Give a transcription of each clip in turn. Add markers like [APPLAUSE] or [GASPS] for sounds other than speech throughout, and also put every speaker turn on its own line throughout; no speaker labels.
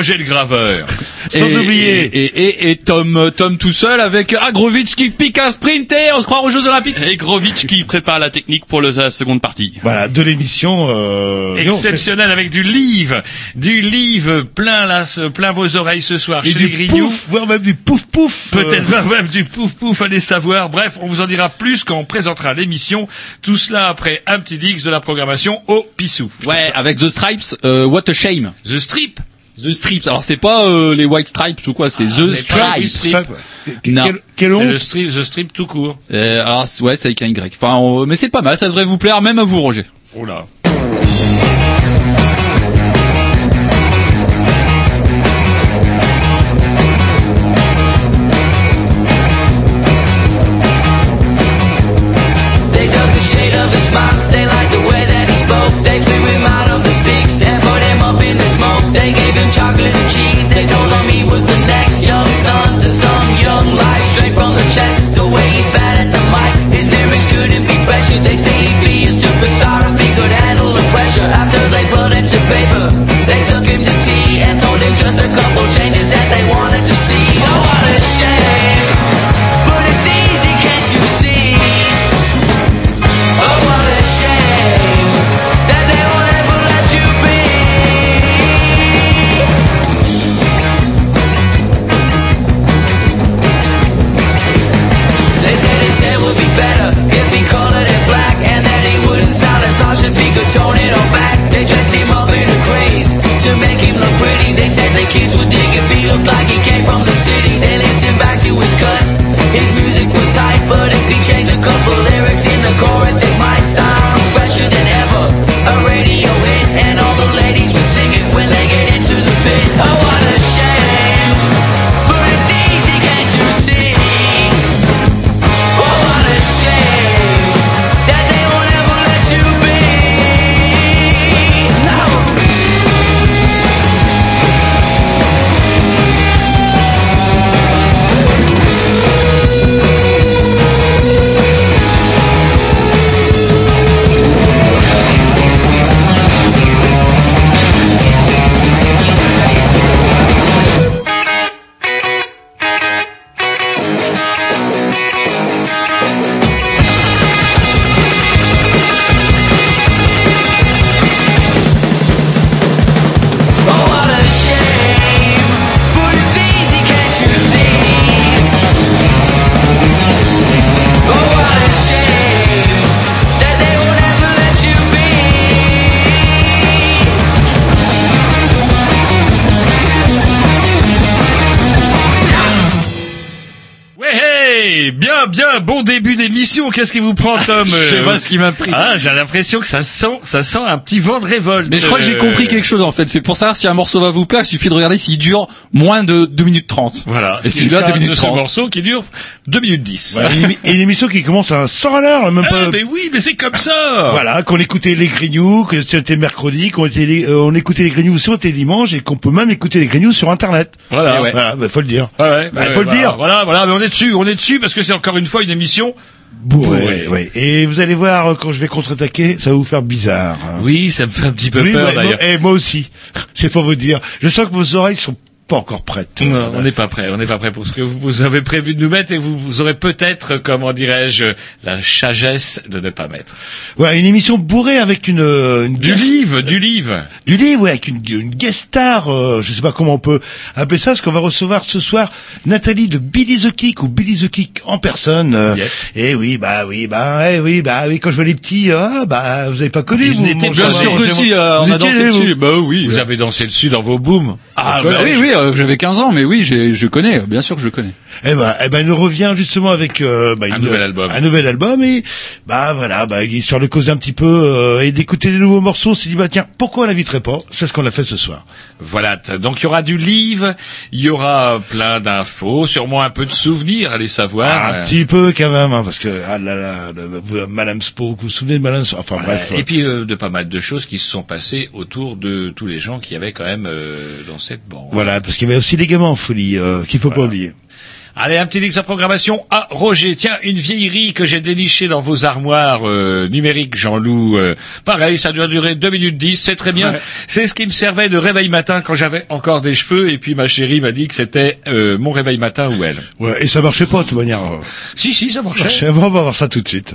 Roger le graveur.
Sans
Et-
oublier.
Et, et, et, et Tom, euh, Tom tout seul avec Agrovitch qui pique un sprint et on se croit aux Jeux Olympiques.
Et Grovitch qui prépare la technique pour le- la seconde partie.
voilà de l'émission euh, non,
Exceptionnel avec du livre, du livre plein là, plein vos oreilles ce soir
et
chez les
du
Grignoux.
pouf, voire même du pouf pouf.
Peut-être
euh,
même du pouf pouf, allez savoir. Bref, on vous en dira plus quand on présentera l'émission. Tout cela après un petit dix de la programmation au Pissou.
Ouais, avec The Stripes, euh, What a Shame.
The Strip.
The Stripes. Alors c'est pas euh, les White Stripes ou quoi, c'est The
pas les
Stripes.
ça, quel, quel-
C'est le strip, the strip tout court.
Euh, alors c'est- ouais, c'est avec un Y. Enfin, on- mais c'est pas mal, ça devrait vous plaire, même à vous, Roger.
Oh là.
Qu'est-ce qui vous prend, [LAUGHS] Tom
Je sais pas ce qui m'a pris.
Ah, j'ai l'impression que ça sent, ça sent un petit vent de révolte.
Mais je crois que j'ai
Euh,
compris quelque chose en fait. C'est pour savoir si un morceau va vous plaire, il suffit de regarder s'il dure moins de 2 minutes 30.
Voilà.
Et
C'est
celui-là,
le
2
cas
minutes
de ce
30.
morceau qui dure 2 minutes 10.
Voilà, et une émission qui commence à 100 à l'heure, même
Ah,
pas.
mais oui, mais c'est comme ça.
Voilà, qu'on écoutait les Grignoux, que c'était mercredi, qu'on était les- euh, on écoutait les Grignoux sur les dimanches et qu'on peut même écouter les Grignoux sur Internet.
Voilà.
Ouais.
Voilà, bah, faut le dire.
Ouais, ouais,
Bah, faut le
voilà,
dire.
Voilà, voilà, mais on est dessus, on est dessus parce que c'est encore une fois une émission
Bourré.
Bourré.
ouais. Et vous allez voir, quand je vais contre-attaquer, ça va vous faire bizarre. hein.
Oui, ça me fait un petit peu
Oui,
peur d'ailleurs.
et moi aussi. [LAUGHS] C'est pour vous dire. Je sens que vos oreilles sont pas encore prêtes.
Non,
Voilà.
on n'est pas prêt, on n'est pas prêt pour ce que vous, avez prévu de nous mettre et vous, vous aurez peut-être, comment dirais-je, la sagesse de ne pas mettre.
Ouais, une émission bourrée avec une, euh, une
Du
guest-
livre, du livre.
Du livre, ouais, avec une, une guest star, euh, je sais pas comment on peut appeler ça, parce qu'on va recevoir ce soir Nathalie de Billy the Kick ou Billy the Kick en personne. euh,
Yes.
Et oui, bah oui, bah eh oui, bah oui, quand je vois les petits, ah, bah vous avez pas connu.
Il
vous,
bien sûr que
si, on a dansé dessus. Bah oui.
Vous avez dansé dessus dans vos booms.
Ah bah oui oui, j'avais 15 ans mais oui, je connais, bien sûr que je connais.
Eh ben, eh ben, il nous revient justement avec euh, bah,
Un
une-
nouvel album.
Un nouvel album et bah voilà, bah histoire de causer un petit peu euh, et d'écouter des nouveaux morceaux. On s'est dit bah tiens, pourquoi on l'inviterait pas? C'est ce qu'on a fait ce soir.
Voilà, donc il y aura du livre, il y aura plein d'infos, sûrement un peu de souvenirs, allez savoir.
un
Euh,
petit peu quand même, hein, parce que ah là là, le- Madame Spock, vous vous souvenez de Madame Spock? Enfin
voilà.
bref.
Et puis euh, de pas mal de choses qui se sont passées autour de tous les gens qui avaient quand même euh, dans cette bande.
Voilà, parce qu'il y avait aussi les gamins en folie, euh, qu'il faut pas oublier.
Allez, un petit link de programmation. Ah, Roger, tiens, une vieillerie que j'ai dénichée dans vos armoires euh, numériques, Jean-Loup. euh, pareil, ça doit durer 2 minutes 10, c'est très bien. C'est ce qui me servait de réveil matin quand j'avais encore des cheveux. Et puis ma chérie m'a dit que c'était euh, mon réveil matin ou elle.
Ouais, et ça marchait pas de toute manière.
Si, si, ça marchait.
Marchait. Bon, on va voir ça tout de suite.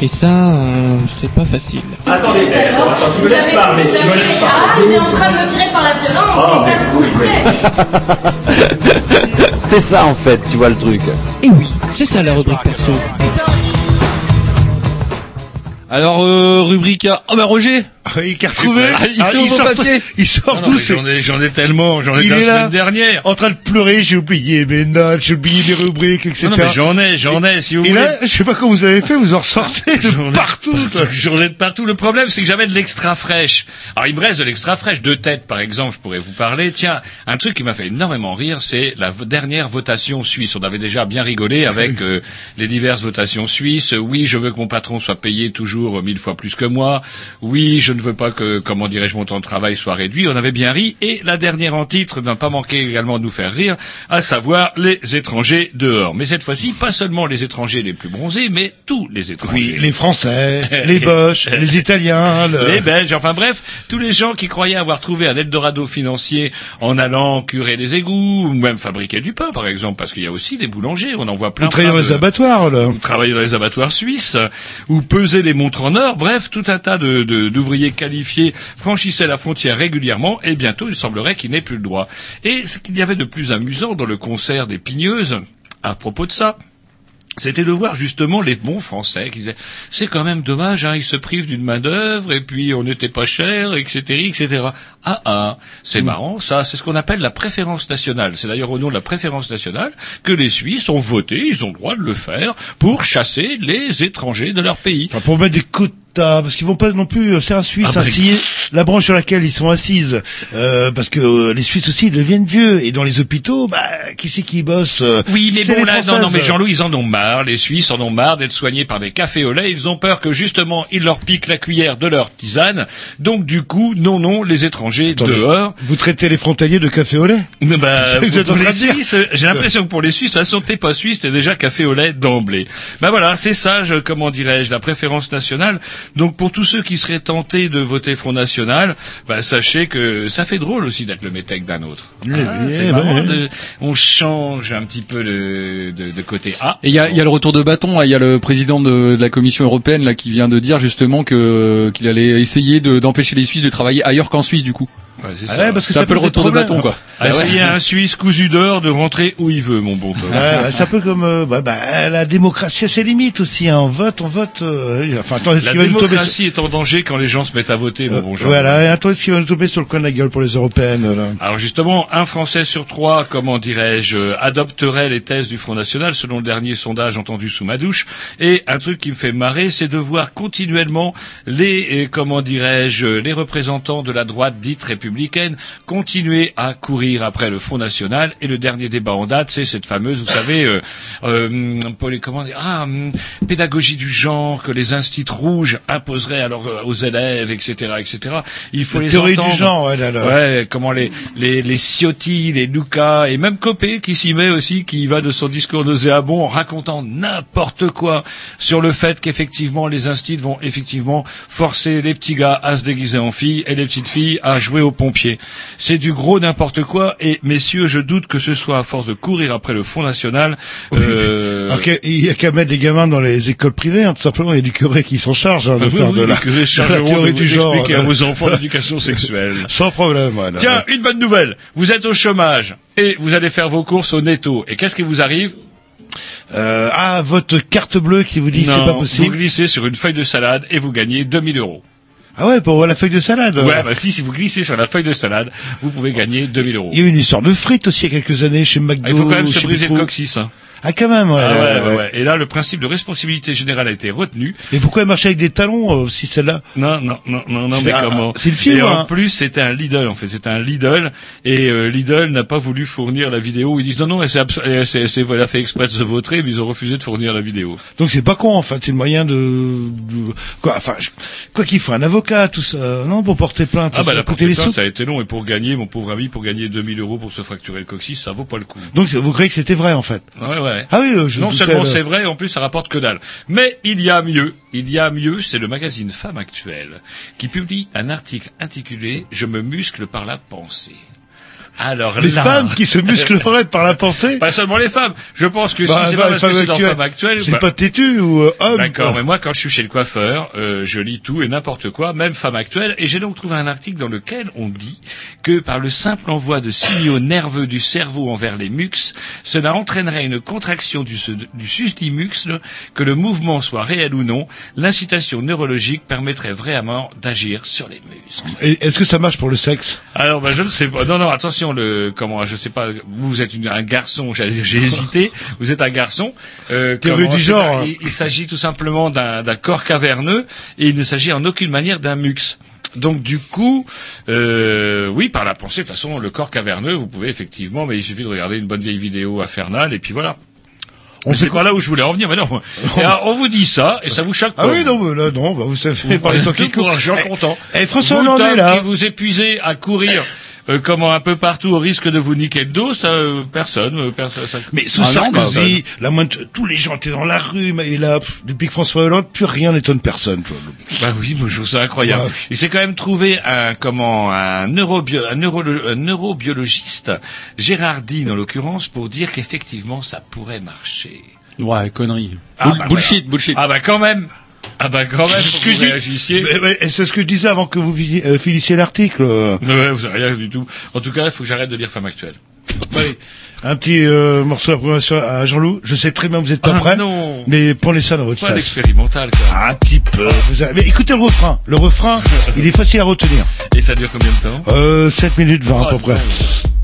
Et ça, euh, c'est pas facile.
Attendez, attends, tu me laisses parler, tu me laisses
Ah, il est en train de me tirer par la violence, c'est ça que vous faites. [LAUGHS]
C'est ça en fait, tu vois le truc.
Et oui, c'est ça la rubrique perso.
Alors, euh, rubrique. Oh bah Roger
Il a retrouvé.
Ah, il sort vos
sort-. Il sort tout.
mais
c'est-
J'en ai, j'en ai tellement, j'en ai
Il
de la
est là.
semaine dernière.
En train de pleurer, j'ai oublié mes notes, j'ai oublié mes rubriques, etc.
Non, non, mais j'en ai, j'en ai, si vous
Et
voulez.
là, je sais pas comment vous avez fait, vous en ressortez de
ai
partout.
J'en ai de partout. Le problème, c'est que j'avais de l'extra fraîche. Alors, il me reste de l'extra fraîche. Deux têtes, par exemple, je pourrais vous parler. Tiens, un truc qui m'a fait énormément rire, c'est la dernière votation suisse. On avait déjà bien rigolé avec euh, les diverses votations suisses. Oui, je veux que mon patron soit payé toujours mille fois plus que moi. Oui, je ne veux pas que, comment dirais-je, mon temps de travail soit réduit. On avait bien ri. Et la dernière en titre n'a pas manqué également de nous faire rire, à savoir les étrangers dehors. Mais cette fois-ci, pas seulement les étrangers les plus bronzés, mais tous les étrangers.
Oui, les Français, [LAUGHS] les Boches, les Italiens, le-
les Belges, enfin bref, tous les gens qui croyaient avoir trouvé un Eldorado financier en allant curer les égouts, ou même fabriquer du pain, par exemple, parce qu'il y a aussi des boulangers, on en voit plein.
Ou travailler dans les
de-
abattoirs, là.
ou travailler dans les abattoirs suisses, ou peser les montres en or, bref, tout un tas de, de- qualifiés franchissaient la frontière régulièrement, et bientôt il semblerait qu'il n'ait plus le droit. Et ce qu'il y avait de plus amusant dans le concert des Pigneuses, à propos de ça, c'était de voir justement les bons Français qui disaient c'est quand même dommage, hein, ils se privent d'une main d'œuvre et puis on n'était pas cher, etc., etc. Ah ah, c'est marrant, ça, c'est ce qu'on appelle la préférence nationale. C'est d'ailleurs au nom de la préférence nationale que les Suisses ont voté, ils ont le droit de le faire pour chasser les étrangers de leur pays.
Enfin, pour mettre des parce qu'ils vont pas non plus, euh, c'est un Suisse,
Ah bah,
scier la branche sur laquelle ils sont assises, euh, parce que euh, les Suisses aussi ils deviennent vieux, et dans les hôpitaux, bah, qui c'est qui bosse euh,
Oui, mais bon, là, non, non, mais Jean-Louis, ils en ont marre. Les Suisses en ont marre d'être soignés par des cafés au lait. Ils ont peur que, justement, ils leur piquent la cuillère de leur tisane. Donc, du coup, non, non, les étrangers dehors.
Vous traitez les frontaliers de café au lait [LAUGHS]
Bah, [LAUGHS]
vous
pour les. Suisses, j'ai l'impression que pour les Suisses, la santé pas suisse, c'est déjà café au lait d'emblée. Ben voilà, c'est ça, je, comment dirais-je, la préférence nationale. Donc pour tous ceux qui seraient tentés de voter Front National, ben sachez que ça fait drôle aussi d'être le métèque d'un autre.
Oui,
Ah, marrant,
oui.
de- on change un petit peu le, de, de côté A.
Et il y a, il y a le retour de bâton. hein. Il y a le président de, de la Commission européenne là qui vient de dire justement que qu'il allait essayer de- d'empêcher les Suisses de travailler ailleurs qu'en Suisse du coup.
Ouais, c'est
Ah ouais, parce que
C'est
ça
un peu le retour de bâton quoi.
Ah, essayer à un Suisse cousu d'or de rentrer où il veut, mon bon
ouais, c'est un peu comme euh, bah, bah, la démocratie a ses limites aussi. Hein. On vote, on vote. euh, enfin,
La
va sur...
démocratie est en danger quand les gens se mettent à voter, mon
Euh,
bon Jean.
voilà, et attendez ce qui va nous tomber sur le coin de la gueule pour les européennes. Là.
Alors justement, un Français sur trois, comment dirais-je, euh, adopterait les thèses du Front National, selon le dernier sondage entendu sous ma douche. Et un truc qui me fait marrer, c'est de voir continuellement les, comment dirais-je, les représentants de la droite dite républicaine continuer à courir après le Front National. Et le dernier débat en date, c'est cette fameuse, vous savez, euh, euh, les- comment dire, ah, hum, pédagogie du genre que les instituts rouges imposeraient alors euh, aux élèves, etc., etc. Il faut
La
les
théorie
entendre.
du genre, ouais, là, là.
Ouais, comment les les les Ciotti, les Luca et même Copé qui s'y met aussi, qui va de son discours nauséabond en racontant n'importe quoi sur le fait qu'effectivement les instits vont effectivement forcer les petits gars à se déguiser en filles et les petites filles à jouer aux pompiers. C'est du gros n'importe quoi et messieurs, je doute que ce soit à force de courir après le Front National. [LAUGHS] euh,
il y a qu'à mettre des gamins dans les écoles privées, hein, tout simplement. Il y a du curé qui s'en charge hein, de
Ah
faire
oui,
de la, de théorie du
vous
genre.
expliquer à vos enfants [LAUGHS] l'éducation sexuelle.
Sans problème. Voilà.
Tiens, une bonne nouvelle. Vous êtes au chômage et vous allez faire vos courses au netto. Et qu'est-ce qui vous arrive?
Euh, ah, votre carte bleue qui vous dit c'est pas
Vous
possible.
glissez sur une feuille de salade et vous gagnez 2000 euros.
Ah ouais, pour la feuille de salade.
Ouais, bah si, si vous glissez sur la feuille de salade, vous pouvez gagner 2000 euros.
Il y a eu une histoire de frites aussi il y a quelques années chez McDo.
Ah, il faut quand même se briser le coccyx. Hein.
Ah quand même, ouais.
Ah ouais,
ouais,
ouais. Et là, le principe de responsabilité générale a été retenu.
Et pourquoi elle marchait avec des talons euh, si celle-là?
Non, non, non, non, non, mais
un-
comment?
c'est le film,
Et en
hein.
plus, c'était un Lidl, en fait. C'était un Lidl. Et euh, Lidl n'a pas voulu fournir la vidéo. Ils disent non, non, elle, s'est a fait exprès de se vautrer, mais ils ont refusé de fournir la vidéo.
Donc c'est pas con en fait, c'est le moyen de, de- quoi enfin je- quoi qu'il faut un avocat tout ça non pour porter plainte
Ah bah la de plainte, ça a été long. Et pour gagner, mon pauvre ami, pour gagner 2000 euros pour se fracturer le coccyx, ça vaut pas le coup.
Donc vous croyez que c'était vrai en fait?
Ouais, ouais.
Ah oui, euh, je
non seulement
là.
c'est vrai, en plus ça rapporte que dalle. Mais il y a mieux. Il y a mieux, c'est le magazine Femme Actuelle qui publie un article intitulé Je me muscle par la pensée. Alors
Les
là-
femmes qui se muscleraient [LAUGHS] par la pensée
Pas seulement les femmes. Je pense que
Bah,
si c'est
bah,
pas parce que
femme
c'est
actuelle.
Femme Actuelle...
C'est
bah,
pas têtu ou euh, homme
D'accord,
quoi.
mais moi quand je suis chez le coiffeur, euh, je lis tout et n'importe quoi, même femme actuelle, et j'ai donc trouvé un article dans lequel on dit que par le simple envoi de signaux nerveux du cerveau envers les muxes, cela entraînerait une contraction du, du susdimuxle, que le mouvement soit réel ou non, l'incitation neurologique permettrait vraiment d'agir sur les muscles.
Et Est-ce que ça marche pour le sexe?
Alors, ben, je ne sais pas. Non, non, attention, le, comment, je sais pas, vous, êtes une- un garçon, j'ai hésité, [LAUGHS] vous êtes un garçon. Euh, comment,
du genre.
Il, il s'agit tout simplement d'un corps caverneux, et il ne s'agit en aucune manière d'un mux. Donc du coup, euh, oui, par la pensée, de toute façon, le corps caverneux, vous pouvez effectivement, mais il suffit de regarder une bonne vieille vidéo infernale, et puis voilà.
On
c'est pas là où je voulais en venir, mais non. [LAUGHS] Et alors, on vous dit ça, et ça vous choque
Ah oui, non, mais là, non, bah, vous savez, par les temps qui courent.
courageux, content.
Eh, François
vous,
Hollande est là.
qui vous épuisez à courir euh, comment un peu partout au risque de vous niquer le dos, ça, euh, personne, euh, personne. ça-
Mais sous
Ah non, bah,
Sarkozy, la moindre- tous les gens étaient dans la rue, mais là, pff, depuis que François Hollande, plus rien n'étonne personne.
Bah oui, je trouve ça incroyable.
Ouais.
Il s'est quand même trouvé un comment un, neurobio, un, neurolo- un neurobiologiste, Gérard Dean en l'occurrence, pour dire qu'effectivement ça pourrait marcher.
Ouais, connerie.
Ah,
Bull-
bah,
bullshit, bullshit.
Ah bah quand même. Ah bah quand même, faut
que
vous réagissiez.
C'est ce que je disais avant que vous euh, finissiez l'article.
Ouais, vous avez rien du tout. En tout cas, il faut que j'arrête de lire Femme Actuelle.
Allez, un petit euh, morceau d'approbation à Jean-Loup. Je sais très bien que vous n'êtes pas
Ah,
prêt,
non.
mais prenez ça dans votre
Pas
face.
l'expérimental, quoi.
Un petit peu. Vous avez- Mais écoutez le refrain. Le refrain, [LAUGHS] il est facile à retenir.
Et ça dure combien de temps?
Euh, 7 minutes 20 à
Ah,
peu près.
non.
Hey,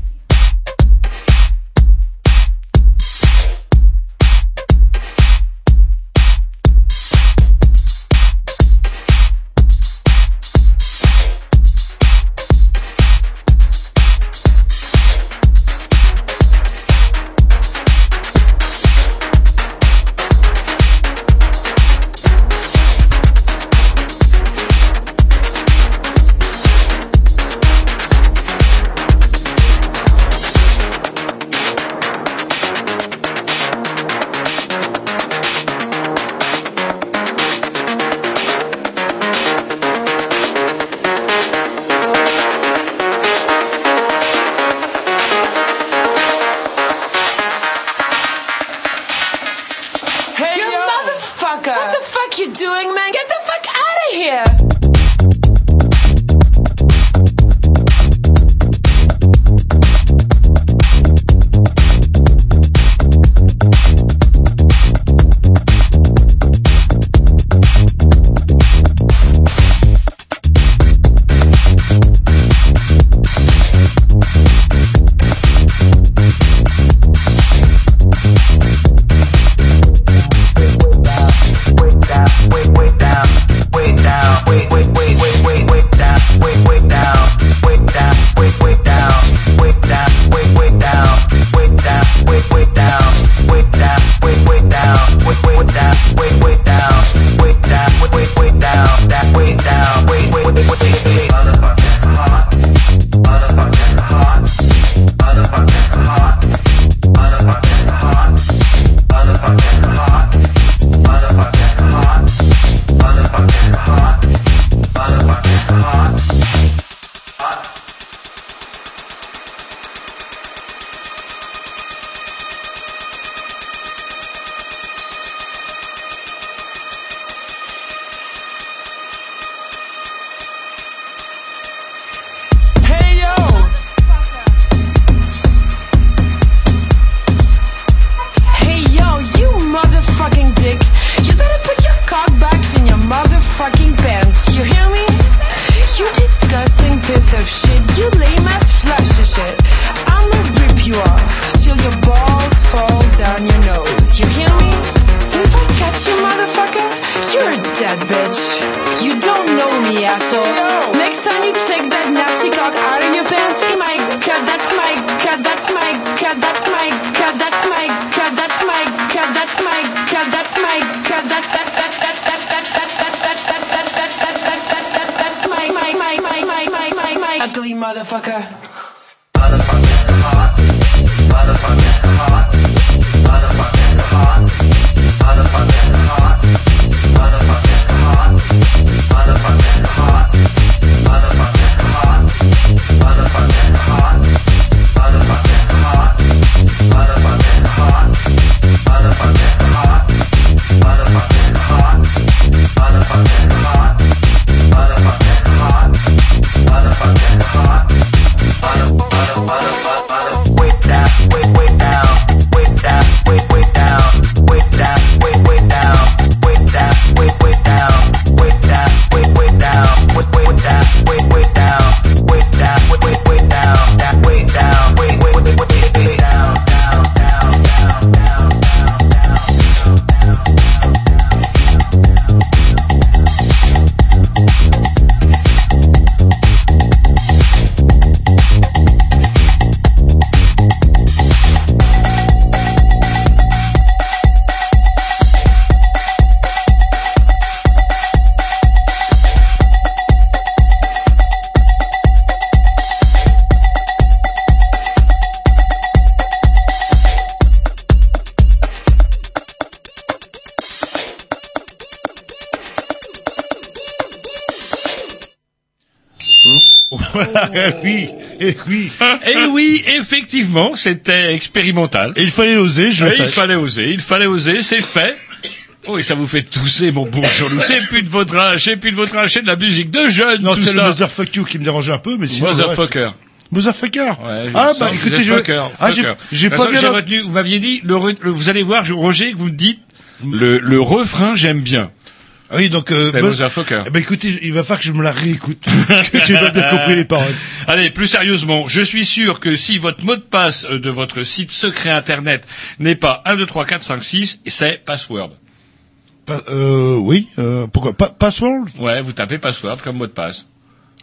effectivement, c'était expérimental.
Et il fallait oser, je
Et il fallait oser, il fallait oser, c'est fait. Oh, et ça vous fait tousser, mon bon Jean-Loup. C'est plus de votre âge, c'est plus de votre âge, c'est de la musique de jeunes,
Non, c'est le. Motherfuck You qui me dérangeait un peu, mais sinon.
Motherfucker.
Motherfucker.
Ouais,
ah, bah, écoutez, je,
fucker,
ah, j'ai, pas bien
retenu, vous m'aviez dit, le, vous allez voir, Roger, que vous me dites, le, le refrain, j'aime bien.
Ah oui, donc, euh. Eh ben, écoutez, il va falloir que je me la réécoute. [LAUGHS] que j'ai pas bien compris les paroles.
Allez, plus sérieusement, je suis sûr que si votre mot de passe euh, de votre site secret internet n'est pas 1, 2, 3, 4, 5, 6, c'est password.
Pa- euh, oui, euh, pourquoi? Pa- password?
Ouais, vous tapez password comme mot de passe.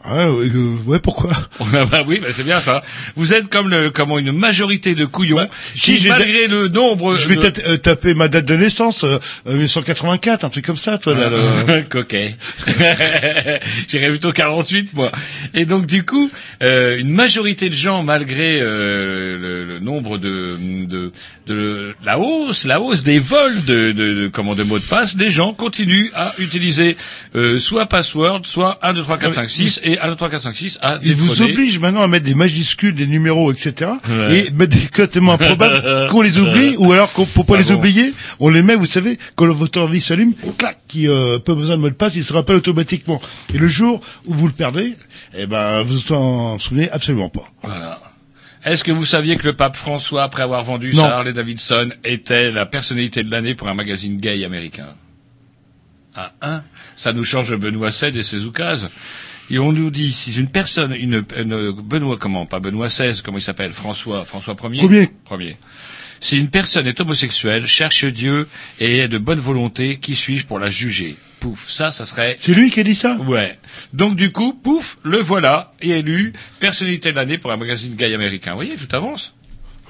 Ah, ouais, euh, ouais, pourquoi? [LAUGHS]
bah oui, bah c'est bien ça. Vous êtes comme le, comment une majorité de couillons
si,
qui,
j'ai-
malgré le nombre,
Je vais
de-
peut-être euh, taper ma date de naissance, euh, euh, 1984, un truc comme ça, toi, là. le-
Coquet. [LAUGHS] [LAUGHS] J'irais plutôt 48, moi. Et donc, du coup, euh, une majorité de gens, malgré euh, le, le nombre de, de, de la hausse, la hausse des vols de, de, de, comment, de mots de passe, les gens continuent à utiliser euh, soit password, soit 1, 2, 3, 4, 5, 6, et 1, 2, 3, 4, 5, 6 à
Ils vous obligent maintenant à mettre des majuscules, des numéros, etc.
Ouais.
Et mettre des codes tellement improbables [LAUGHS] qu'on les oublie, ou alors qu'on, pour pas
Ah
les
bon.
oublier, on les met, vous savez, quand votre ordi s'allume, clac, qui euh, pas besoin de mot de passe, il se rappelle automatiquement. Et le jour où vous le perdez, eh ben, vous en souvenez absolument pas.
Voilà. Est-ce que vous saviez que le pape François, après avoir vendu
Non.
sa Harley Davidson, était la personnalité de l'année pour un magazine gay américain? Ah, hein? Ça nous change Benoît XVI et ses oukases. Et on nous dit, si une personne, une, une- Benoît, comment, pas Benoît XVI, comment il s'appelle François, François Ier
Premier.
Premier. Si une personne est homosexuelle, cherche Dieu et est de bonne volonté, qui suis-je pour la juger? Pouf, ça, ça serait
C'est lui qui a dit ça?
Ouais. Donc du coup, pouf, le voilà, et élu personnalité de l'année pour un magazine gay américain. Vous voyez, tout avance.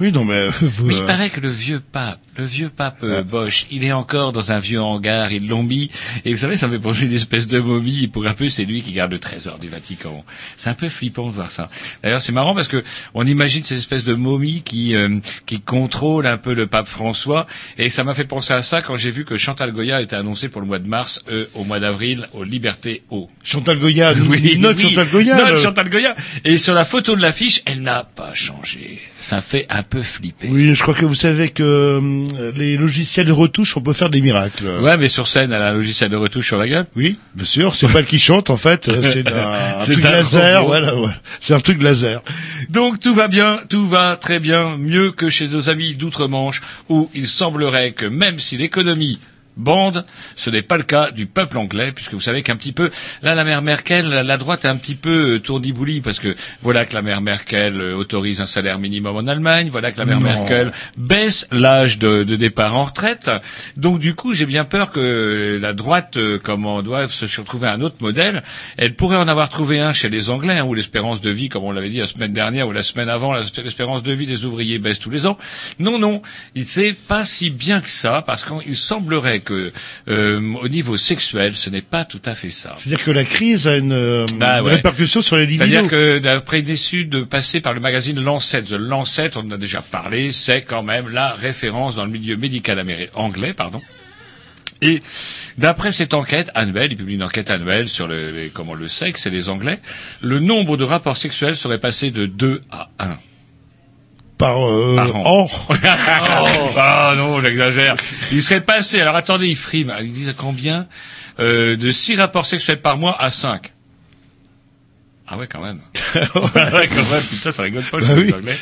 Oui, non, mais... vous,
Mais il
euh,
paraît que le vieux pape, le vieux pape euh, Bosch, il est encore dans un vieux hangar, ils l'ont mis, et vous savez, ça me fait penser une espèce de momie, pour un peu, c'est lui qui garde le trésor du Vatican. C'est un peu flippant de voir ça. D'ailleurs, c'est marrant parce que on imagine ces espèces de momies qui, euh, qui contrôlent un peu le pape François, et ça m'a fait penser à ça quand j'ai vu que Chantal Goya était annoncée pour le mois de mars, euh, au mois d'avril, au Liberté Haut.
Chantal Goya, [LAUGHS]
Oui, oui.
Chantal Goya.
Note
le-
Chantal Goya. Et sur la photo de l'affiche, elle n'a pas changé. Ça fait un peu flipper.
Oui, je crois que vous savez que euh, les logiciels de retouche, on peut faire des miracles.
Ouais, mais sur scène, elle a un logiciel de retouche sur la gueule?
Oui, bien sûr, c'est pas elle qui chante en fait, euh, c'est un, [LAUGHS] truc
un
laser, voilà, voilà. c'est un truc laser.
Donc tout va bien, tout va très bien, mieux que chez nos amis d'outre-Manche, où il semblerait que même si l'économie bande, ce n'est pas le cas du peuple anglais, puisque vous savez qu'un petit peu, là la mère Merkel, la, droite est un petit peu euh, tournibouli, parce que voilà que la mère Merkel euh, autorise un salaire minimum en Allemagne, voilà que la mère
Non.
Merkel baisse l'âge de, de départ en retraite, donc du coup j'ai bien peur que la droite, euh, comment doit se retrouver un autre modèle, elle pourrait en avoir trouvé un chez les Anglais, hein, où l'espérance de vie, comme on l'avait dit la semaine dernière ou la semaine avant, l'espérance de vie des ouvriers baisse tous les ans. Non, non, il c'est pas si bien que ça, parce qu'il semblerait que euh, au niveau sexuel, ce n'est pas tout à fait ça.
C'est-à-dire que la crise a une, euh,
Bah
une
ouais.
répercussion sur les libidos.
C'est-à-dire que d'après une étude de passer par le magazine Lancet, The Lancet, on en a déjà parlé, c'est quand même la référence dans le milieu médical anglais, pardon. Et d'après cette enquête annuelle, il publie une enquête annuelle sur le, les- comment le sexe et les Anglais, le nombre de rapports sexuels serait passé de 2 à 1.
Par, euh,
an.
an. [LAUGHS]
Ah non, j'exagère. Il serait passé, alors attendez, il frime, ils disent à combien euh, De 6 rapports sexuels par mois à 5. Ah ouais, quand même. [LAUGHS] ouais, quand même, putain, ça rigole pas, je
Bah
suis
oui.
anglais.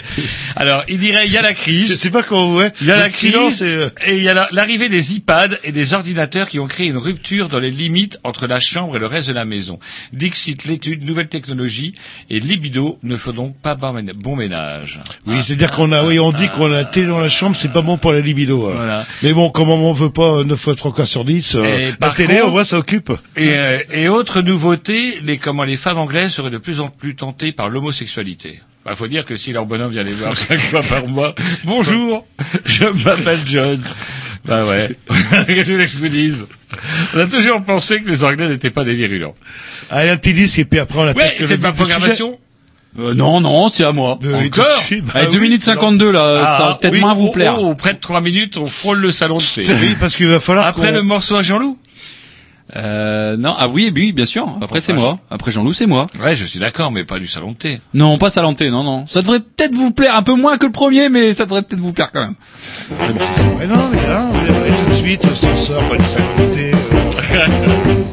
Alors, il dirait, il y a la
Je
crise,
sais pas comment, ouais.
il y a la crise,
euh,
et il y a la- l'arrivée des iPads et des ordinateurs qui ont créé une rupture dans les limites entre la chambre et le reste de la maison. Dixit l'étude, nouvelle technologie et libido ne font donc pas bon ména- bon ménage.
Oui, c'est-à-dire qu'on a, oui, on dit qu'on a la télé dans la chambre, c'est pas bon pour la libido. hein.
Voilà.
Mais bon, comme on veut pas 9 fois 3 quarts sur 10, euh, la télé,
contre-
moins, ça occupe.
Et, euh, et autre nouveauté, les, comment les femmes anglaises seraient de plus en plus tentées par l'homosexualité. Il faut dire que si leur bonhomme vient les voir [LAUGHS] cinq fois par mois, bonjour, [LAUGHS] je m'appelle John. Bah ouais. [LAUGHS] Qu'est-ce que vous voulez que je vous dise? On a toujours pensé que les Anglais n'étaient pas des virulents.
Allez, un petit disque, et puis après, on attaque
Ouais, c'est ma programmation.
Euh, non, non, c'est à moi.
De-
Encore
de bah
Allez, 2
oui.
minutes 52 là, ça va peut-être
oui,
moins vous
oh,
plaire.
Oh, près de trois minutes, on frôle le salon de thé.
Oui, parce qu'il va falloir
Après le morceau à Jean-Loup
Euh, non, ah oui, oui, bien sûr. Après c'est moi. Après Jean-Loup, c'est moi.
Ouais, je suis d'accord, mais pas du salon de thé.
Non, pas Salanté, non, non. Ça devrait peut-être vous plaire un peu moins que le premier, mais ça devrait peut-être vous plaire quand même.
Mais non, mais là, vous verrez tout de suite, on s'en sort, pas du saluté.
Well,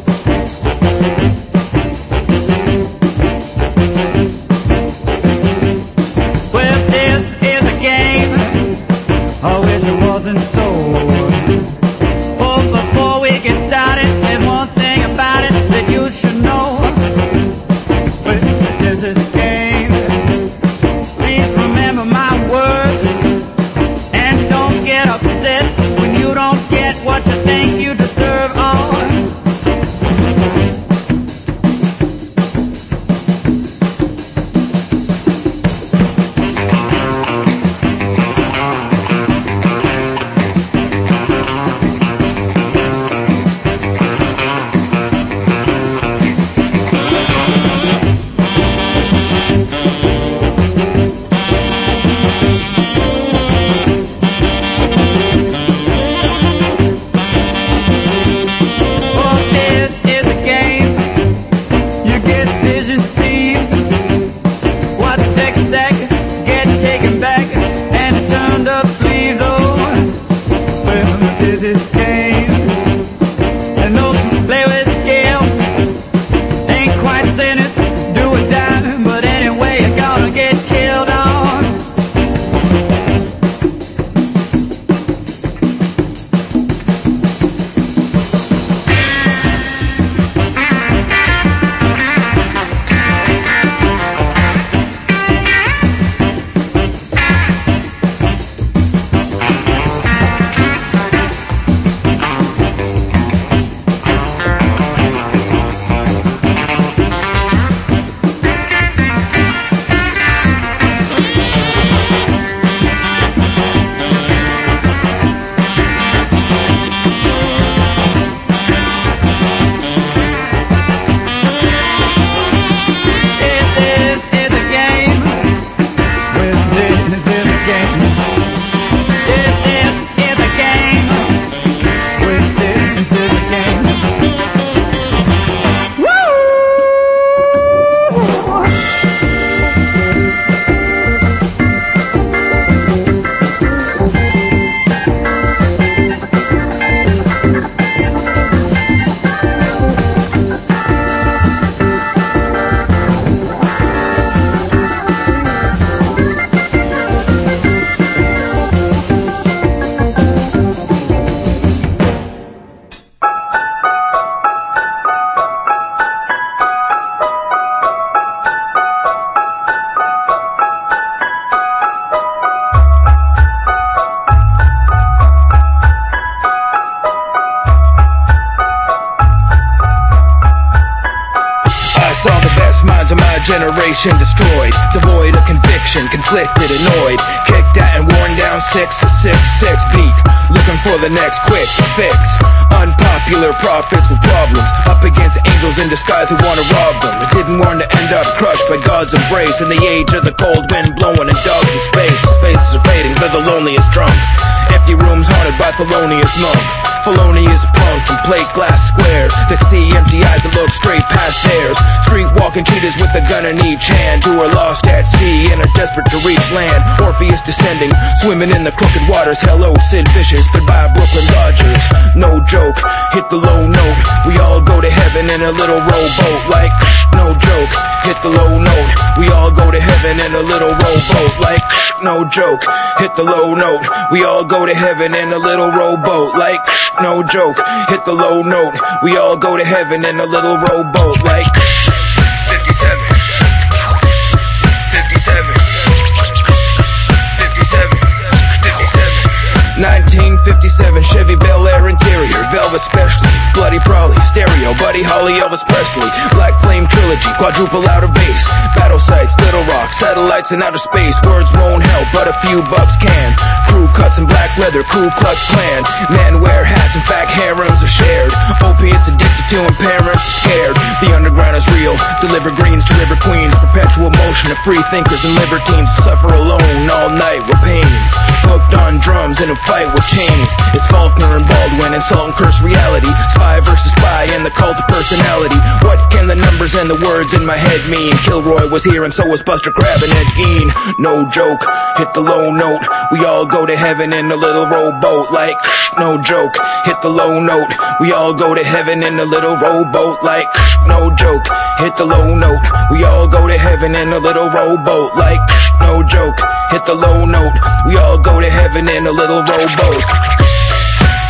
end up crushed by God's embrace in the age of the cold wind blowing and dogs in space. Faces are fading, they're the loneliest drunk. Empty rooms haunted by felonious monk. Felonious punks and plate glass squares that see empty eyes that look straight past theirs. Street walking cheaters with a gun in each hand who are lost at sea and are desperate to reach land. Orpheus descending, swimming in the crooked waters. Hello, Sid Vicious. Goodbye, Brooklyn Dodgers. No joke, hit the low note. We all go to heaven in a little rowboat. Like, no joke, hit the low note. We all go to heaven in a little rowboat. Like, [SNIFFS] no joke, hit the low note. We all go to heaven in a little rowboat. Like, [SNIFFS] no joke, hit the low note. We all go to heaven in a little rowboat. Like, [SNIFFS] 57. 57. 1957 Chevy Bel Air interior, velvet specialty, bloody Prolly, stereo, buddy Holly, Elvis Presley. Black Flame Trilogy, quadruple outer bass. Battle sites, little rock, satellites in outer space. Words won't help, but a few bucks can. Crew cuts and black leather, Ku Klux Klan. Men wear hats, in fact, harems are shared. Opiates addicted to and parents are scared. The underground is real. Deliver greens to river queens. Perpetual motion of free thinkers and libertines. Suffer alone all night with pains. Hooked on drums in a fight with chains. It's Faulkner and Baldwin and salt and curse reality. Spy versus spy and the cult of personality. What can the numbers and the words in my head mean? Kilroy was here and so was Buster Crab and Ed Gein. No joke, hit the low note. We all go to heaven in a little rowboat. Like, no joke, hit the low note. We all go to heaven in a little rowboat. Like, no joke, hit the low note. We all go to heaven in a little rowboat. Like, no joke, hit the low note. We all go to heaven in a little rowboat.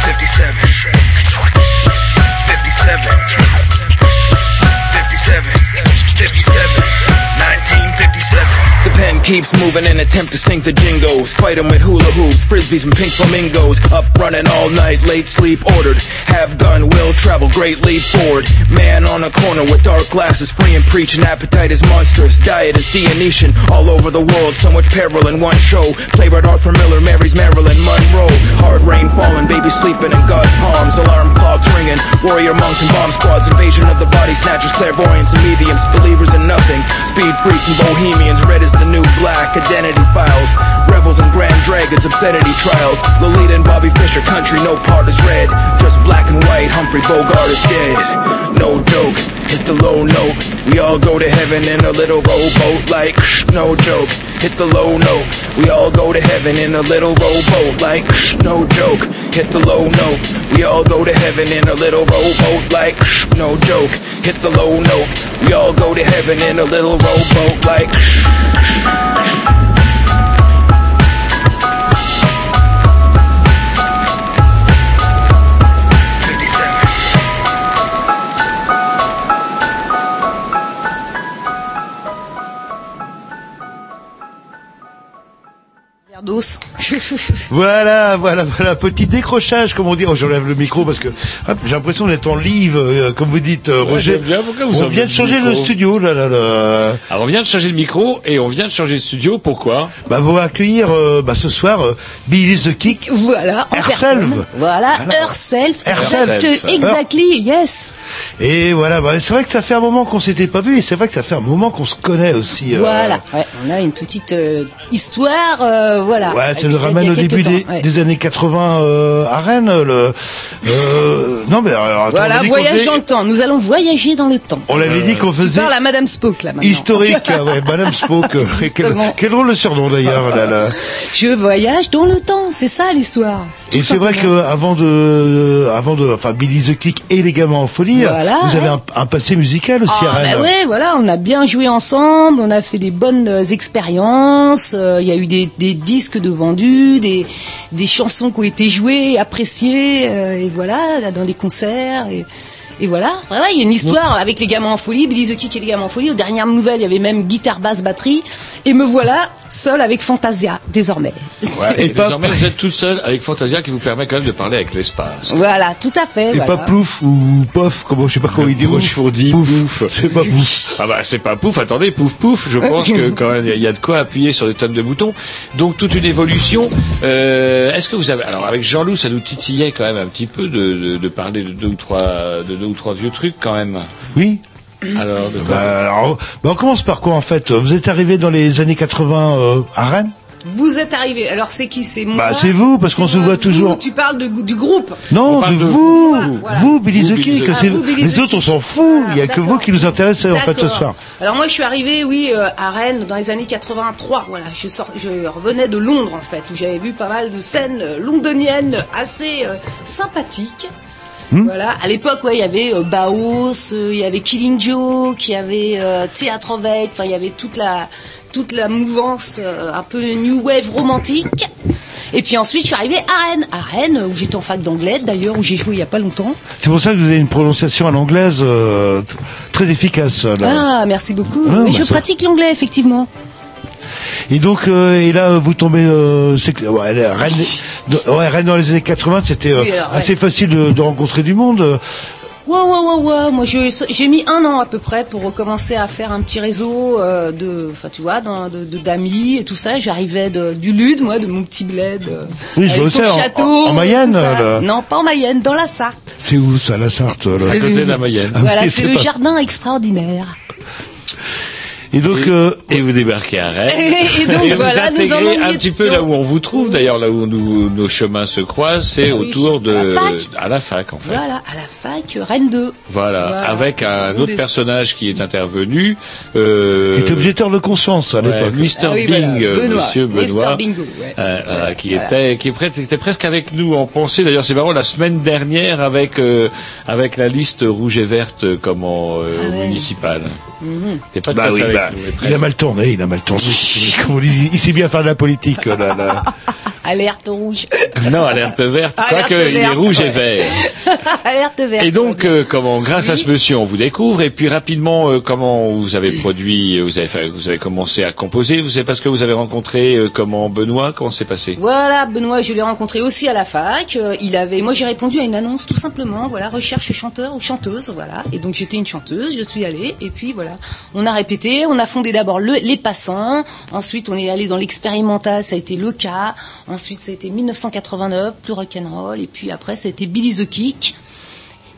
57. 57. 57. 57. 1957. The pen keeps moving in attempt to sink the jingos. Fight with hula hoops, frisbees and pink flamingos. Up running all night, late sleep ordered. Have gun, will travel, great leap forward. Man on a corner with dark glasses, free and preaching. Appetite is monstrous, diet is Dionysian. All over the world, so much peril in one show. Playwright Arthur Miller marries Marilyn Monroe. Hard rain falling, baby sleeping in God's palms. Alarm clocks ringing, warrior monks and bomb squads. Invasion of the body snatchers, clairvoyants and mediums. Believers in nothing, speed freaks and bohemians. Red is the new black, identity files. Rebels and grand dragons, obscenity trials. Lolita and Bobby Fischer, country, no part is red. Just black and white, Humphrey Bogart is dead. No joke, hit the low note. We all go to heaven in a little rowboat, like, no joke. Hit the low note. We all go to heaven in a little rowboat, like, no joke. Hit the low note. We all go to heaven in a little rowboat, like, no joke. Hit the low note. We all go to heaven in a little rowboat, like. [LAUGHS]
Voilà, voilà, voilà, petit décrochage, comme on dit. Oh, j'enlève le micro parce que hop, j'ai l'impression d'être en live, euh, comme vous dites, euh,
Ouais,
Roger.
j'aime bien. Pourquoi vous
on vient de changer le studio, là, là, là.
Alors on vient de changer le micro et on vient de changer le studio. Pourquoi?
Bah, vous accueillir euh, bah, ce soir euh, Billy the Kick.
Voilà, en
Herself.
personne. Voilà, herself.
Herself.
Exact- Exactly, yes.
Et voilà, bah, c'est vrai que ça fait un moment qu'on s'était pas vu et c'est vrai que ça fait un moment qu'on se connaît aussi. euh.
Voilà, ouais, on a une petite euh, histoire, euh, voilà.
Ouais, ça nous ramène au début
temps,
des,
ouais.
des années 80 euh, à Rennes. Le, euh, non, mais alors, attends,
Voilà, voyage dans le temps. Nous allons voyager dans le temps.
On l'avait dit qu'on
Tu
faisait
parles à Madame Spock, là, maintenant.
historique, [LAUGHS] ah ouais, Madame Spock. euh, quel, quel drôle de surnom d'ailleurs. là, là.
Je voyage dans le temps, c'est ça l'histoire.
Et c'est vrai que avant de, avant de, enfin Billy the Kick et les gamins en folie,
Voilà,
vous avez
ouais.
un, un passé musical aussi à
Ah,
Rennes.
bah ouais, voilà, on a bien joué ensemble, on a fait des bonnes expériences, euh, il y a eu des, disques de vendus, des, des chansons qui ont été jouées, appréciées, euh, et voilà, là, dans des concerts. Et, et voilà, voilà, il y a une histoire avec les gamins en folie, Billy the Kick et les gamins en folie. Aux dernières nouvelles, il y avait même guitare, basse, batterie. Et me voilà seul avec Fantasia, désormais.
Ouais, et désormais, vous êtes tout seul avec Fantasia qui vous permet quand même de parler avec l'espace.
Voilà, tout à fait.
Et
voilà.
pas plouf ou pof, comment je sais pas comment il dit.
Pouf, on dit pouf.
C'est pas pouf.
Ah bah c'est pas pouf, attendez, pouf pouf, je pense que quand même il y a- il y a de quoi appuyer sur des tonnes de boutons. Donc toute une évolution. Euh, Est-ce que vous avez alors avec Jean-Loup ça nous titillait quand même un petit peu de, de, de parler de deux ou trois de deux ou trois vieux trucs quand même.
Oui. [COUGHS]
Alors de quoi
Bah, alors, bah, on commence par quoi en fait? Vous êtes arrivé dans les années 80 euh, à Rennes?
Vous êtes arrivé. Alors c'est qui? C'est moi.
Bah c'est vous parce qu'on se voit
Vous,
toujours.
Tu parles de- du groupe.
Non, de
de
vous,
vous.
Voilà.
vous, Billy
Vous,
the
Billy the.
Ah, vous, Billy
les
the
autres, on s'en fout. Il y a que vous qui nous intéressez en fait ce soir.
Alors moi je suis arrivée, oui, euh, à Rennes dans les années 83. Voilà, je sors, je revenais de Londres en fait, où j'avais vu pas mal de scènes euh, londoniennes assez euh, sympathiques.
Hmm?
Voilà, à l'époque, ouais, il y avait euh, Baos, euh, il y avait Killing Joke, il y avait euh, Théâtre Veille, enfin il y avait toute la toute la mouvance euh, un peu new wave romantique. Et puis ensuite, je suis arrivée à Rennes, à Rennes où j'étais en fac d'anglais d'ailleurs, où j'ai joué il y a pas longtemps.
C'est pour ça que vous avez une prononciation à l'anglaise euh, très efficace. là.
Ah, merci beaucoup.
Ah,
Et
bah,
je
ça-
pratique l'anglais effectivement.
Et donc, euh, et là, vous tombez, euh, ouais, Rennes, [LAUGHS] de- ouais, Rennes dans les années 80, c'était euh,
Oui, alors, ouais.
assez facile de, de rencontrer du monde.
Ouais, ouais, ouais, ouais. Moi, je- j'ai mis un an à peu près pour commencer à faire un petit réseau euh, de, enfin, tu vois, dans- de de- d'amis et tout ça. J'arrivais de- du Lude, moi, de mon petit bled.
Oui, je ça, en-
château.
en- en Mayenne, là.
Non, pas en Mayenne, dans la Sarthe.
C'est où ça, la Sarthe là
à côté de la Mayenne.
Ah
voilà, c'est le
pas-
jardin extraordinaire.
Et donc, euh,
Et vous débarquez à Rennes.
Et- et donc, [LAUGHS]
vous
voilà, nous
intégrez
en
un petit peu là où on vous trouve, d'ailleurs là où nous, nos chemins se croisent, c'est
oui,
autour de
à la fac.
à la fac en fait.
Voilà, à la fac, Rennes 2.
Voilà,
Voilà.
avec un autre
des-
personnage qui est intervenu. Euh,
qui était objecteur de conscience à
ouais,
l'époque.
Mr.
Ah oui, voilà,
Bing, euh,
Benoît.
Monsieur Benoît,
Mr. Bingo, ouais.
euh, voilà, qui
Voilà.
était qui est prêt- était presque avec nous en pensée. D'ailleurs, c'est marrant la semaine dernière avec euh, avec la liste rouge et verte euh, comment euh,
Ah ouais.
municipale.
Mhm.
Pas
Bah oui, bah, il a mal tourné, il a mal tourné. Comme on dit, il sait bien faire de la politique. Là, là. [LAUGHS]
Alerte rouge.
Non, alerte verte. Quoique, il est rouge et vert. [LAUGHS]
Alerte verte.
Et donc, euh, comment, grâce à ce monsieur, on vous découvre. Et puis rapidement, euh, comment vous avez produit, euh, vous avez, fait, vous avez commencé à composer. Vous savez parce que vous avez rencontré euh, comment Benoît. Comment c'est passé?
Voilà, Benoît, je l'ai rencontré aussi à la fac. Il avait, moi, j'ai répondu à une annonce tout simplement. Voilà, recherche chanteur ou chanteuse. Voilà. Et donc j'étais une chanteuse. Je suis allée. Et puis voilà, on a répété. On a fondé d'abord le, les passants. Ensuite, on est allé dans l'expérimental. Ça a été le cas. Ensuite, ça a été 1989, plus rock'n'roll. Et puis après, ça a été Billy the Kick.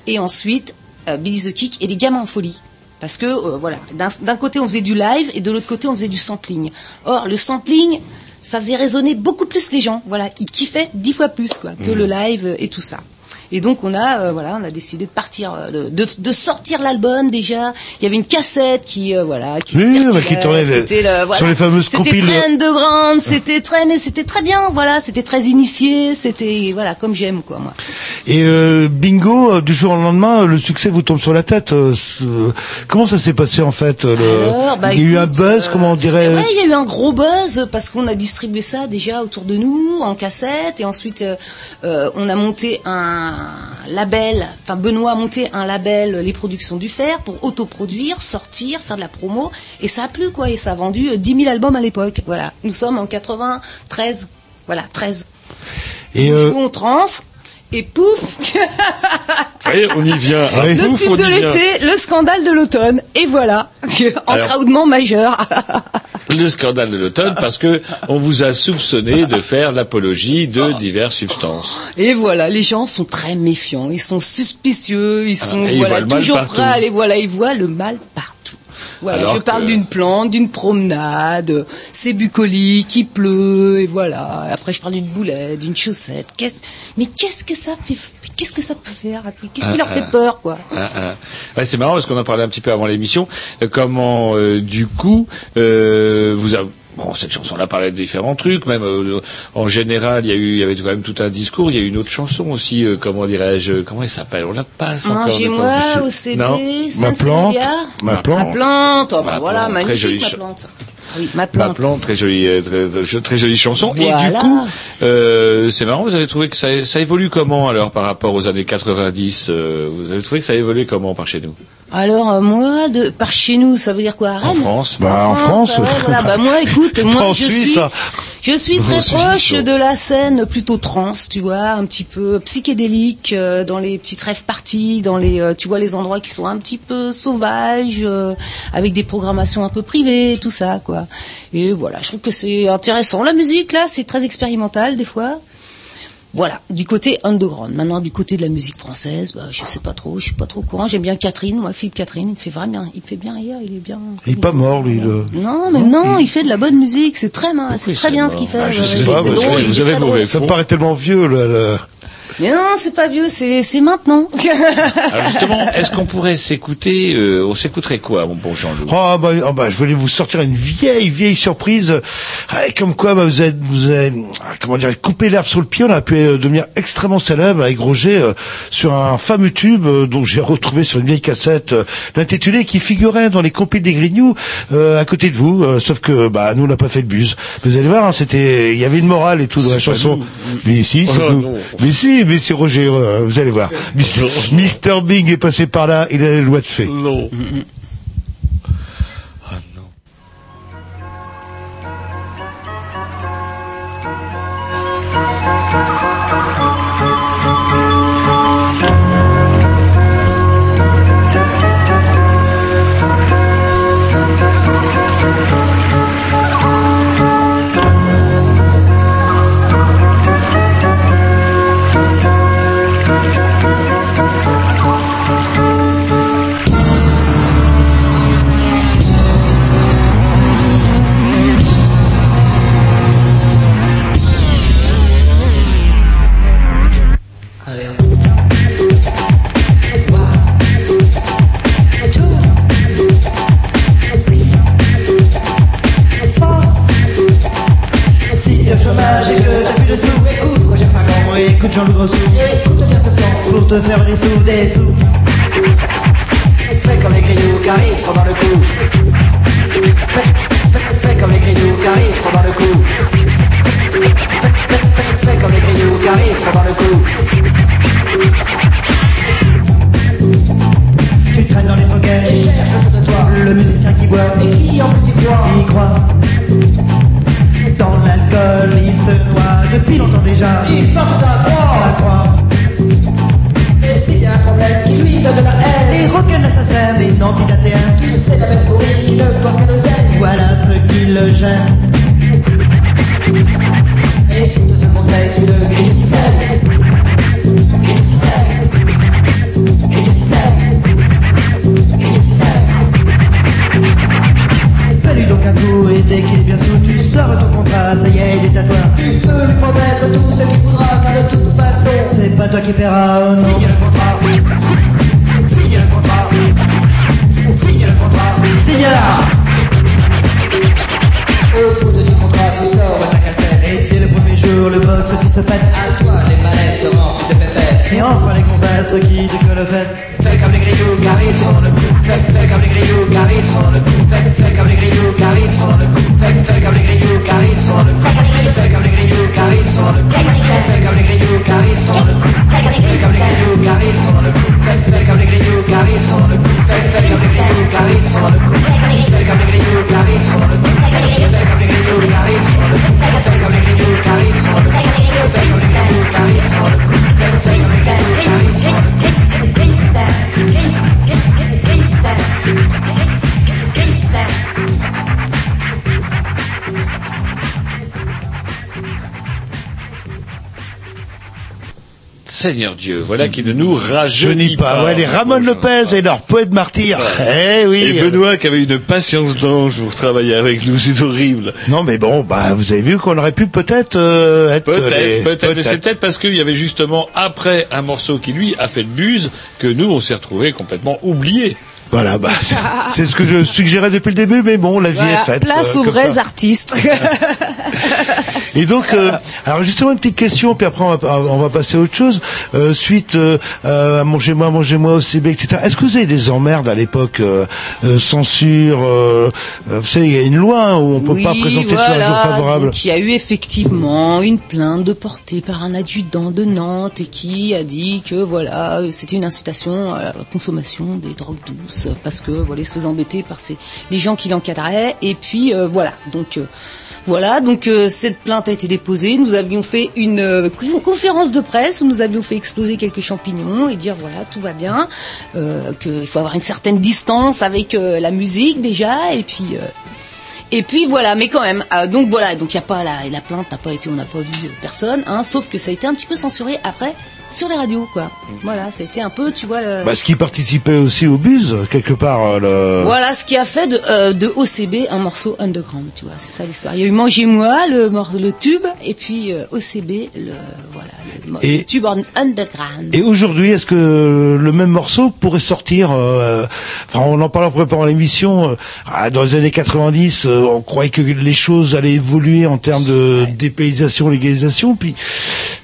Et ensuite, euh, Billy the Kick et les gamins en folie. Parce que euh, voilà, d'un côté on faisait du live et de l'autre côté on faisait du sampling. Or le sampling, ça faisait résonner beaucoup plus les gens. Voilà, ils kiffaient dix fois plus quoi que
Mhm.
le live et tout ça. Et donc on a euh, voilà, on a décidé de partir, euh, de, de, de sortir l'album déjà. Il y avait une cassette qui euh, voilà, qui
Oui, bah, qui tournait les-
C'était le- voilà.
sur les fameuses
C'était
compiles.
très underground, c'était très mais c'était très bien. Voilà, c'était très initié, c'était voilà comme j'aime quoi moi.
Et euh, bingo, euh, du jour au lendemain, le succès vous tombe sur la tête. euh, comment ça s'est passé en fait le...
Alors, bah,
Il y a eu un buzz,
euh,
comment on dirait
Ouais, il y a eu un gros buzz parce qu'on a distribué ça déjà autour de nous en cassette et ensuite euh, euh, on a monté un label. Enfin, Benoît a monté un label, les productions du fer, pour autoproduire, sortir, faire de la promo et ça a plu quoi et ça a vendu euh, 10 000 albums à l'époque. Voilà, nous sommes en 93. Voilà, 13.
Et euh,
au trans et pouf [LAUGHS]
Allez, on y vient.
Ah
hein.
Le
Pouf,
tube de l'été, le scandale de l'automne et voilà,
Alors-
encraoudement majeur. [LAUGHS]
Le scandale de l'automne parce que on vous a soupçonné de faire l'apologie de diverses substances.
Et voilà, les gens sont très méfiants, ils sont suspicieux, ils sont
et
voilà
mal
toujours prêts à aller voilà, ils voient le mal partout. Voilà,
Alors
je parle
que-
d'une plante, d'une promenade, c'est bucolique, il pleut et voilà. Après je parle d'une boulette, d'une chaussette. Qu'est-ce mais qu'est-ce que ça fait qu'est-ce que ça peut faire Qu'est-ce qui
Ah,
leur
ah.
fait peur quoi?
Ah, ah. Ouais, c'est marrant parce qu'on en parlait un petit peu avant l'émission. Euh, comment, euh, du coup, euh, vous avez Bon, cette chanson-là parlait de différents trucs, même euh, en général, il y a eu, il y avait quand même tout un discours. Il y a eu une autre chanson aussi, euh, comment dirais-je, comment elle s'appelle On la passe encore. temps.
au CB,
Non.
sainte
plante, ma
Ma
plante.
plante, oh, bah
Ma
voilà,
plante, très
magnifique
jolie
ma plante. Oui, ma
Ma
plante.
plante, très jolie, euh, très, très, très jolie chanson. Et du coup, euh, c'est marrant. Vous avez trouvé que ça, ça évolue comment alors par rapport aux années 90 euh, Vous avez trouvé que ça a évolué comment par chez nous?
Alors euh, moi, de par chez nous, ça veut dire quoi à
En
Rennes
France
Bah, en France.
ouais, [LAUGHS] voilà. Bah moi, écoute, [LAUGHS] moi
En
je suis,
ça.
je suis
En
très proche de la scène plutôt trans, tu vois, un petit peu psychédélique, euh, dans les petites rêves parties, dans les, euh, tu vois, les endroits qui sont un petit peu sauvages, euh, avec des programmations un peu privées, tout ça, quoi. Et voilà, je trouve que c'est intéressant. La musique là, c'est très expérimental des fois. Voilà, du côté underground. Maintenant, du côté de la musique française, bah, je sais pas trop, je suis pas trop au courant. J'aime bien Catherine, moi, Philippe Catherine, il me fait vraiment, il me fait bien rire, il est bien.
il est pas mort lui. Le...
Non, mais non, il fait de la bonne musique, c'est très c'est très bien
mort
ce qu'il fait.
Ah, je
ouais,
sais pas, vous
vous avez mauvais.
Ça me paraît tellement vieux là. là.
Mais non, c'est pas vieux, c'est c'est maintenant. [LAUGHS]
Alors justement, est-ce qu'on pourrait s'écouter euh, On s'écouterait quoi, mon bon Jean-Loup
Oh bah, oh, bah, je voulais vous sortir une vieille vieille surprise, Ah, comme quoi bah, vous êtes vous avez ah, comment dire coupé l'herbe sur le pied. On a pu euh, devenir extrêmement célèbre avec Roger euh, sur un fameux tube euh, dont j'ai retrouvé sur une vieille cassette euh, l'intitulé qui figurait dans les compiles des Grignoux euh, à côté de vous. euh, sauf que bah nous on n'a pas fait le buzz. Vous allez voir, hein, c'était il y avait une morale et tout dans la chanson.
nous.
Mais si, c'est
Oh,
nous.
non.
Mais si, c'est Roger. euh, vous allez voir. Mister, Mr. Bing est passé par là. Il a les lois de fait.
Non.
Te faire des sous, des sous.
Fais comme les grillous car ils sont dans le coup. Fais, fais- fais comme les grillous car ils sont dans le coup. Fais, fais- comme les grillous car ils sont dans le coup.
Tu traînes dans les troquets
Et cherche autour de toi.
Le musicien qui boit
Et qui en plus y croit
y croit Dans l'alcool il se noie Depuis longtemps déjà
Il porte sa
Ça
croix.
croit
Et s'il y a un problème qui lui donne de la
Les
haine,
rock'n'roll assassins, les nantidatéens
tous ces labels pourris ne pensent qu'à nos ailes.
Voilà ce qui le gêne
Et tout ce conseil sous le grille du système. Grille du système. Grille du système. Grille du système.
Fais-lui donc un coup et dès qu'il est bien sous Ton contrat, ça y est, il est à toi
Tu peux lui promettre tout ce qu'il voudra, car de toute façon,
C'est pas toi qui paieras, oh non
signe le contrat. Signe le contrat. Signe le contrat.
Signe-la
Au bout de dix contrats, tu sors de ta cassette.
Et dès le premier jour, le box office se pète
À toi, les manettes remplies de pépettes.
Et enfin les gonzesses qui décollent aux fesses
Fais comme les grillous, car ils sont le coup. Fais comme les grillous, car ils sont le coup. Fais comme les grillous, car ils sont le coup. Comme les grillous, car ils sont le coup. Comme les grillous, car ils sont le coup. Comme les grillous, car ils sont le coup. Comme les grillous, car ils sont le coup. Comme les grillous, car ils sont le coup. Comme les grillous, car ils sont le coup. Comme les grillous, car ils sont le coup. Comme les grillous, car ils sont le coup. Comme les grillous, car ils sont le coup.
Seigneur Dieu, voilà qui ne nous
Je
rajeunit
nie pas. Ouais, les Ramon Lopez et leur poète martyr. Eh oui.
Et Benoît qui avait une patience d'ange pour travailler avec nous, c'est horrible.
Non, mais bon, bah, vous avez vu qu'on aurait pu peut-être euh, être.
Peut-être,
les-
peut-être, mais c'est peut-être parce qu'il y avait justement après un morceau qui lui a fait de buse que nous on s'est retrouvés complètement oubliés.
Voilà, bah, [LAUGHS] c'est- ce que je suggérais depuis le début, mais bon, la vie
Voilà,
est faite.
place
euh,
aux vrais
ça.
artistes. [LAUGHS]
Et donc, euh, alors justement une petite question, puis après on va, on va passer à autre chose. Euh, suite euh, euh, à Mangez-moi, Mangez-moi, OCB, etc. Est-ce que vous avez des emmerdes à l'époque euh, euh, Censure Vous savez, il y a une loi hein, où on peut
Oui,
pas présenter sur un
voilà.
jour favorable.
Donc, il y a eu effectivement une plainte de portée par un adjudant de Nantes et qui a dit que voilà, c'était une incitation à la consommation des drogues douces parce que voilà, il se faisait embêter par ces, les gens qui l'encadraient et puis euh, voilà. Donc euh, voilà, donc euh, cette plainte a été déposée. Nous avions fait une euh, con- conférence de presse où nous avions fait exploser quelques champignons et dire voilà tout va bien, euh, qu'il faut avoir une certaine distance avec la musique déjà et puis voilà, mais quand même, donc voilà, donc il y a pas la, la plainte n'a pas été, on n'a pas vu personne, hein, sauf que ça a été un petit peu censuré après sur les radios, quoi. Voilà, ça a été un peu, tu vois, le,
Bah, ce qui participait aussi au buzz, quelque part. euh, Le...
voilà ce qui a fait de, euh, de OCB un morceau underground, tu vois, c'est ça l'histoire. Il y a eu Mangez-moi, le, mor- le tube, et puis euh, OCB, le voilà, le,
Et-
le tube un- underground.
Et aujourd'hui, est-ce que le même morceau pourrait sortir euh, Enfin, on en parlait en préparant l'émission. euh, ah, dans les années 90, euh, on croyait que les choses allaient évoluer en termes de dépaysation, légalisation. Puis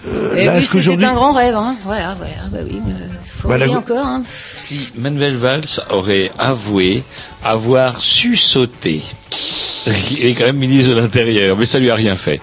euh,
Et
là,
oui, c'était un grand rêve, hein. Voilà, voilà, bah oui, mais faut
Bah, la
encore, hein.
Si Manuel Valls aurait avoué avoir su sauter, [LAUGHS] il est quand même ministre de l'Intérieur, mais ça lui a rien fait.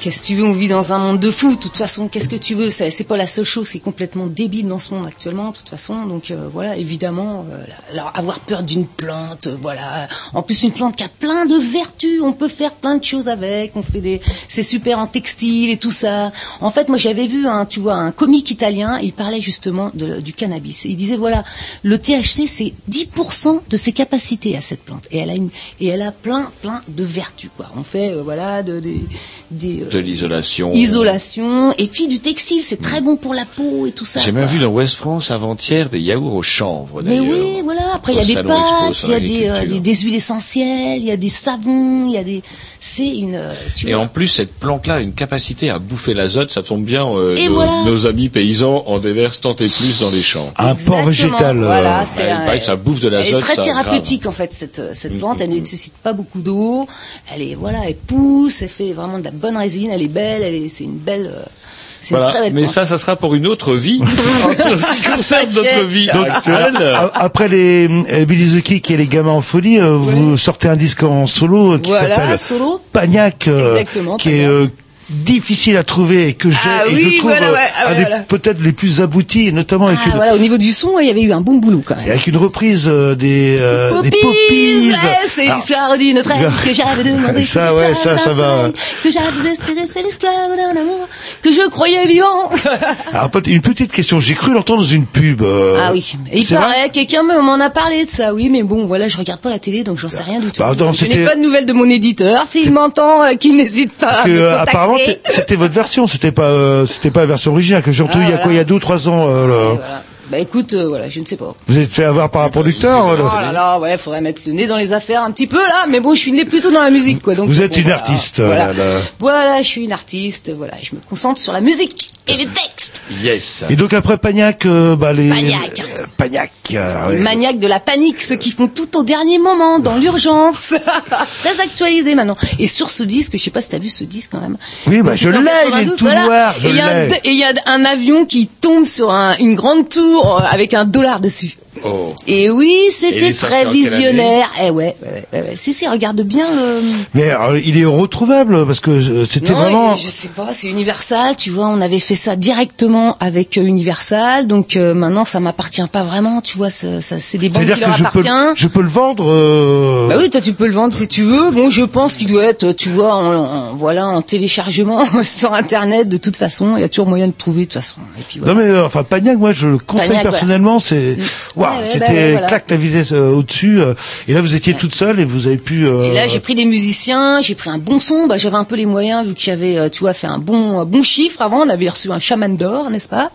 Qu'est-ce que tu veux On vit dans un monde de fous. De toute façon, qu'est-ce que tu veux C'est pas la seule chose qui est complètement débile dans ce monde actuellement. De toute façon, donc euh, voilà, évidemment, euh, alors avoir peur d'une plante, euh, voilà. En plus, une plante qui a plein de vertus. On peut faire plein de choses avec. On fait des, c'est super en textile et tout ça. En fait, moi, j'avais vu, un, tu vois, un comique italien. Il parlait justement du cannabis. Il disait voilà, le THC, c'est 10% de ses capacités à cette plante, et elle a une, et elle a plein, plein de vertus quoi. On fait euh, voilà de, des euh,
De l'isolation.
isolation et puis du textile, c'est très bon pour la peau et tout ça.
J'ai même vu dans West France avant-hier des yaourts au chanvre
Mais oui, voilà. Après, il y a des pâtes, il y a des, euh, des, des huiles essentielles, il y a des savons, il y a des. C'est une. euh, Tu
Et
vois.
en plus, cette plante-là a une capacité à bouffer l'azote, ça tombe bien, euh,
Et
nos,
voilà.
nos amis paysans en déversent tant et plus dans les champs.
un
Exactement,
végétal euh,
Voilà, c'est
il
un-
paraît que ça bouffe de
Elle est
l'azote,
très thérapeutique en fait cette cette
Mm,
plante. Elle
mm,
ne nécessite pas beaucoup d'eau. Elle est voilà, elle pousse, elle fait vraiment de la bonne résine. Elle est belle. Elle est c'est une belle. euh, C'est
Voilà.
très belle
Mais ça, ça sera pour une autre vie. en ce qui concerne notre vie
Donc,
actuelle.
après les euh, Billy the Kick et les gamins en folie, euh, vous sortez un disque en solo euh, qui
Voilà,
s'appelle. Pagnac, euh,
Exactement,
qui est euh, difficile à trouver et que j'ai
Ah oui,
je trouve
voilà,
euh,
ouais, ah ouais, voilà.
peut-être les plus aboutis, notamment avec
Ah,
une
voilà, au niveau du son, il y avait eu un bon boulot quand même.
et avec une reprise euh, des euh, des
Poppies, c'est l'histoire d'une reine [LAUGHS] que j'avais demandé. [LAUGHS]
Ça, ouais, ça, ça va.
Que j'avais espéré, c'est l'histoire d'un amour que je croyais vivant. [LAUGHS]
alors, une petite question, j'ai cru l'entendre dans une pub. euh,
Ah oui, Et il paraît, quelqu'un me- m'en a parlé de ça, oui, mais bon, voilà, je regarde pas la télé, donc j'en sais rien du tout.
Bah,
je n'ai pas de nouvelles de mon éditeur. S'il m'entend, qu'il n'hésite pas
Parce
à contacter.
Apparemment c'était votre version, c'était pas euh, c'était pas la version originale que j'ai entendue
Ah,
il y a quoi il y a deux ou trois ans. euh,
Voilà. Bah écoute, euh, voilà, je ne sais pas.
Vous êtes fait avoir par un producteur. euh,
Oh là là, ouais, faudrait mettre le nez dans les affaires un petit peu là, mais bon, je suis née plutôt dans la musique, quoi. Donc
Vous
bon,
êtes une
voilà.
artiste.
Voilà.
là, là.
Voilà, je suis une artiste. Voilà, je me concentre sur la musique et les textes.
Yes.
Et donc après Pagnac, euh, bah les
Pagnac.
euh, Pagnac. Euh, ouais.
Maniaque de la panique, ceux qui font tout au dernier moment, dans l'urgence. [LAUGHS] Très actualisé maintenant. Et sur ce disque, je sais pas si t'as vu ce disque quand même.
Oui, bah, je l'ai, il est
92,
tout noir, je
et il y a un- avion qui tombe sur un- une grande tour euh, avec un dollar dessus.
Oh.
Et oui, c'était très visionnaire. Eh ouais, ouais, ouais, ouais. Si, si, regarde bien le...
Mais alors, il est retrouvable parce que euh, c'était vraiment.
je sais pas, c'est Universal, tu vois, on avait fait ça directement avec euh, Universal, donc euh, maintenant ça m'appartient pas vraiment, tu vois, ça, ça- c'est des banques qui leur
que je peux,
appartiennent.
je peux le vendre. euh,
Bah oui, toi tu peux le vendre si tu veux. Bon, je pense qu'il doit être, tu vois, en, en- voilà, en téléchargement [LAUGHS] sur Internet. De toute façon, il y a toujours moyen de trouver de toute façon. Et puis voilà.
Non mais euh, enfin Pagnac, moi je le conseille
Pagnac,
personnellement, c'est waouh,
Ouais, ouais,
c'était
bah ouais, voilà.
claque la vitesse euh, au-dessus. euh, et là vous étiez toute seule et vous avez pu.
Et là, j'ai pris des musiciens, j'ai pris un bon son. Bah, j'avais un peu les moyens vu que j'avais, euh, tu vois, fait un bon un bon chiffre avant. On avait reçu un chaman d'or, n'est-ce pas?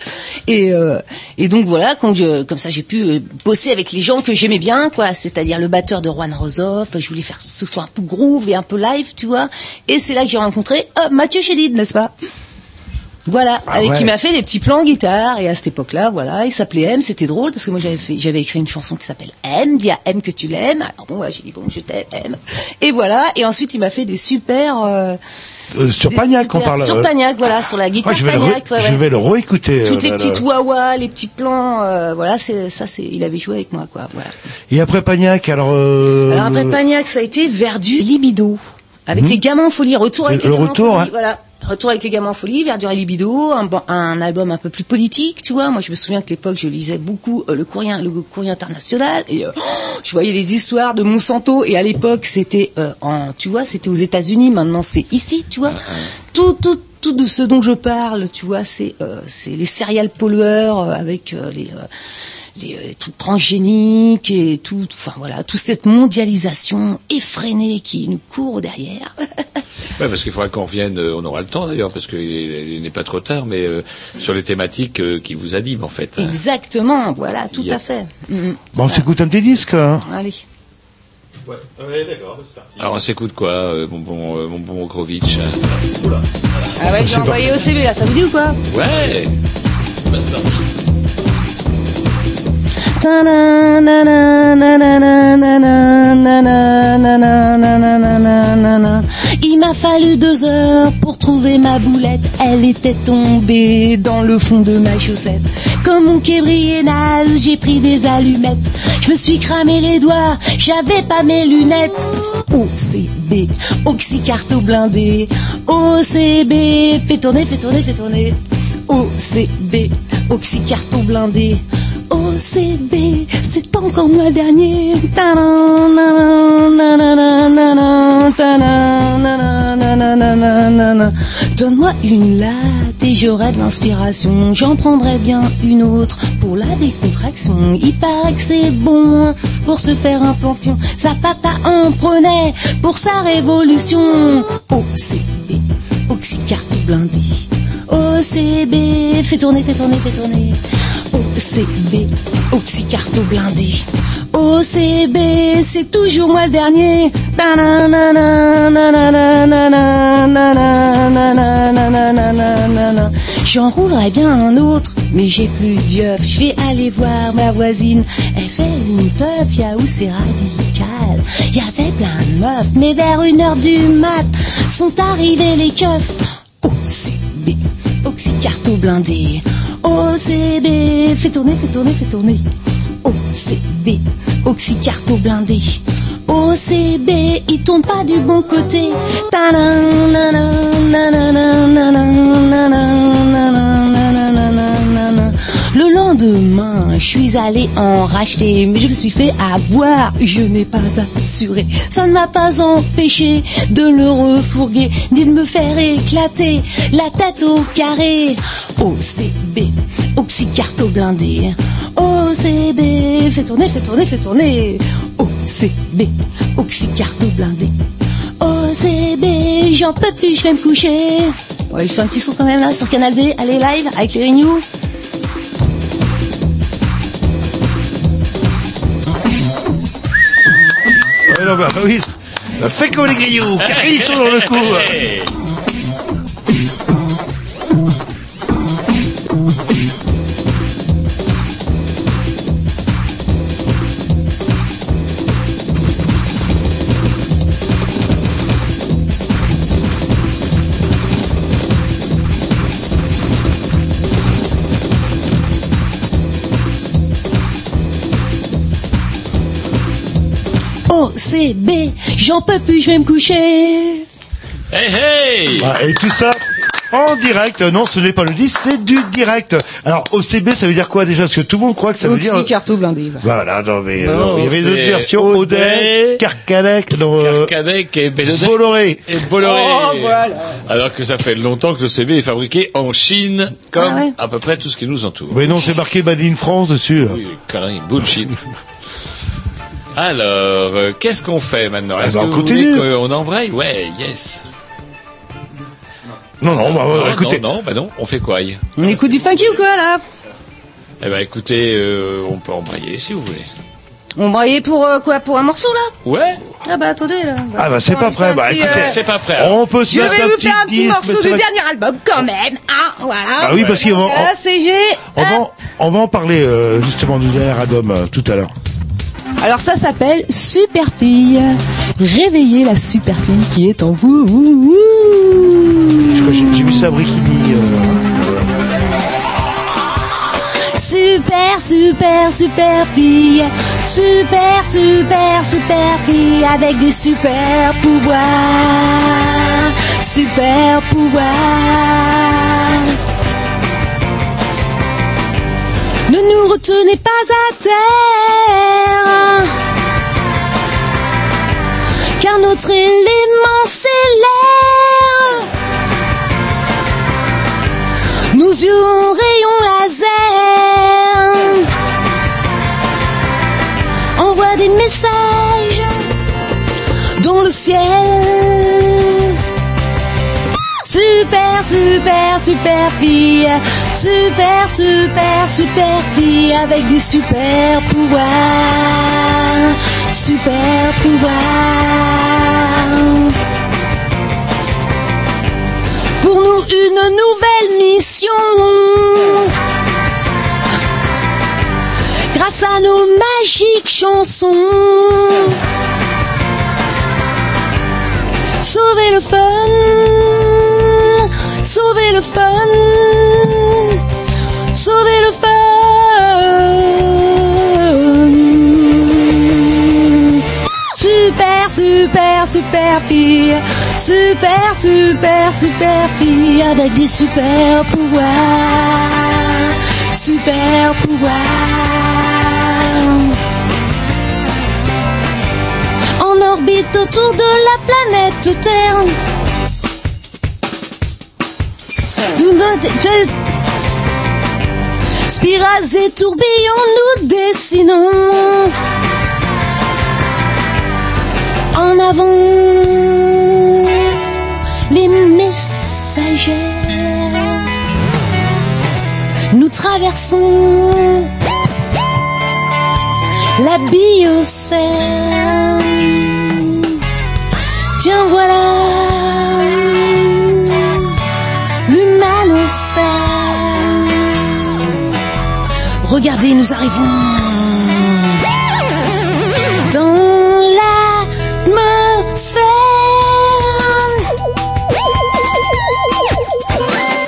Et et donc voilà, quand je- comme ça, j'ai pu bosser avec les gens que j'aimais bien, quoi. C'est-à-dire le batteur de Juan Rosoff. Je voulais faire ce soit un peu groove et un peu live, tu vois. Et c'est là que j'ai rencontré euh, Mathieu Chédid, n'est-ce pas? Voilà,
Ah
et
ouais.
qui m'a fait des petits plans en guitare. Et à cette époque-là, voilà, il s'appelait M. C'était drôle parce que moi j'avais fait, j'avais écrit une chanson qui s'appelle M. Dis à M que tu l'aimes. Alors bon, ouais, j'ai dit bon, je t'aime M. Et voilà. Et ensuite, il m'a fait des super. euh,
euh, sur
des
Pagnac
super-
on parle.
Sur
euh,
Pagnac, voilà, sur la guitare
ouais, je vais le,
Pagnac. ouais,
je vais le réécouter.
Toutes
euh,
les
là,
petites wah les petits plans, euh, voilà, c'est ça, c'est, il avait joué avec moi, quoi. Voilà.
Et après Pagnac, alors. euh,
Alors après Pagnac, ça a été Verdu Libido. Avec les gamins en folie, retour avec
C'est
les
le
gamins
retour,
en folie.
hein.
Voilà. Retour avec les gamins en folie, Verdure et Libido, un, un album un peu plus politique, tu vois. Moi, je me souviens que l'époque, je lisais beaucoup euh, le courrier, le courrier international, et euh, [GASPS] je voyais les histoires de Monsanto. Et à l'époque, c'était, euh, en, tu vois, c'était aux États-Unis. Maintenant, c'est ici, tu vois. Tout, tout, tout de ce dont je parle, tu vois, c'est, euh, c'est les céréales pollueurs euh, avec euh, les euh, les, les trucs transgéniques et tout, enfin voilà, toute cette mondialisation effrénée qui nous court derrière. [LAUGHS]
Ouais, parce qu'il faudra qu'on revienne, euh, on aura le temps d'ailleurs, parce qu'il il n'est pas trop tard, mais euh, sur les thématiques euh, qui vous animent en fait. hein.
Exactement, voilà, tout
Yeah.
à fait. Mhm.
Bon, on s'écoute un petit disque. Hein.
Allez.
Ouais, ouais d'accord, c'est parti.
Alors on s'écoute quoi, euh, mon bon, euh, mon bon Grovitch
Oula.
Ah ouais, j'ai envoyé au CV là, ça vous dit ou quoi
Ouais
Il m'a fallu deux heures pour trouver ma boulette. Elle était tombée dans le fond de ma chaussette. Comme mon quai naze, j'ai pris des allumettes. Je me suis cramé les doigts, j'avais pas mes lunettes. OCB, oxycarto blindé. OCB, fais tourner, fais tourner, fais tourner. OCB, oxycarto blindé. OCB, c'est encore moi dernier. Donne-moi une latte et j'aurai de l'inspiration. J'en prendrai bien une autre pour la décontraction. Il paraît que c'est bon pour se faire un planfion. Zapata en prenait pour sa révolution. OCB, oxycarto blindé. OCB, fais tourner, fais tourner, fais tourner. OCB, oxycarto blindé. OCB, c'est toujours moi le dernier. J'en roulerais bien un autre, mais j'ai plus d'œuf. Je vais aller voir ma voisine. Elle fait une teuf, y'a où c'est radical. Y avait plein de meufs, mais vers une heure du mat, sont arrivés les keufs. OCB, oxycarto carto blindé. OCB, fais tourner, fais tourner, fais tourner. OCB, oxycarto blindé. OCB, il tourne pas du bon côté. Le lendemain, je suis allé en racheter, mais je me suis fait avoir, je n'ai pas assuré. Ça ne m'a pas empêché de le refourguer, ni de me faire éclater la tête au carré. OCB, oxycarto blindé. OCB, fais tourner, fais tourner, fais tourner. OCB, oxycarto blindé. OCB, j'en peux plus, je vais me coucher. Ouais, il fait un petit son quand même là sur Canal D, allez live avec les Renew.
Non, bah oui. Bah, Fais comme les grillons, car ils sont dans le [LAUGHS] coup.
OCB, j'en peux plus, je vais me coucher.
Hey hey
Ah, et tout ça en direct. Non, ce n'est pas le disque, c'est du direct. Alors, OCB, ça veut dire quoi déjà? Parce que tout le monde croit que ça veut dire...
Oxycarto blindé.
Voilà, non, mais
Non,
non, il y avait d'autres versions.
Audet,
Carcadec, non, euh,
Carcadec et Bellodec.
Bolloré.
Et Bolloré.
Oh, voilà.
Alors que ça fait longtemps que le CB est fabriqué en Chine, comme
Ah ouais.
à peu près tout ce qui nous entoure.
Mais non, c'est marqué Made in France dessus.
Oui, connerie, bullshit. Alors, euh, qu'est-ce qu'on fait maintenant?
Ah
Est-ce
bah,
que
on
vous
continue.
voulez qu'on embraye? Ouais, yes.
Non, non, bah,
non,
écoutez.
non, non, bah non, on fait quoi? Eh
On écoute du funky ou quoi là?
Ben écoutez, euh, on peut embrayer si vous voulez.
On braillait pour euh, quoi? Pour un morceau là?
Ouais
Ah bah attendez là.
Ah bah c'est pas prêt. Bah
petit,
écoutez,
euh,
C'est pas prêt. alors.
on peut se
Je
mettre
vais
un
vous
petit
faire un petit
disque,
morceau du dernier album quand même. Ah voilà.
Ah oui, parce qu'on va,
Ah, c'est G.
on, va, en- on va en parler euh, justement du dernier album euh, tout à l'heure.
Alors ça s'appelle Super Fille. Réveillez la super fille qui est en vous.
J'ai vu ça à Brikini. euh,
Super, super, super fille. Super, super, super fille avec des super pouvoirs. Super pouvoirs. Ne nous retenez pas à terre. Car notre élément c'est l'air. Nos yeux Super, super, super fille, super, super, super fille avec des super pouvoirs, super pouvoirs. Pour nous une nouvelle mission. Grâce à nos magiques chansons. Sauver le fun, le fun, sauver le fun. Super, super, super fille, super, super, super fille avec des super pouvoirs, super pouvoirs. En orbite autour de la planète Terre. Spirales et tourbillons nous dessinons en avant les messagères. Nous traversons la biosphère. Regardez, nous arrivons dans l'atmosphère.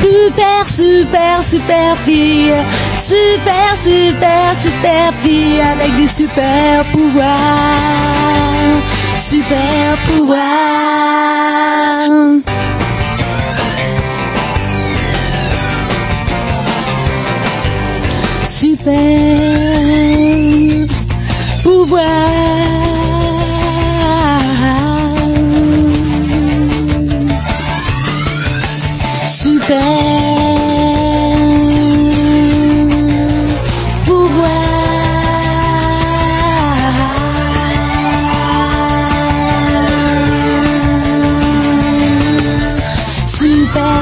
Super, super, super fille, super, super, super fille avec des super pouvoirs, super pouvoirs. Pouvoir. Super.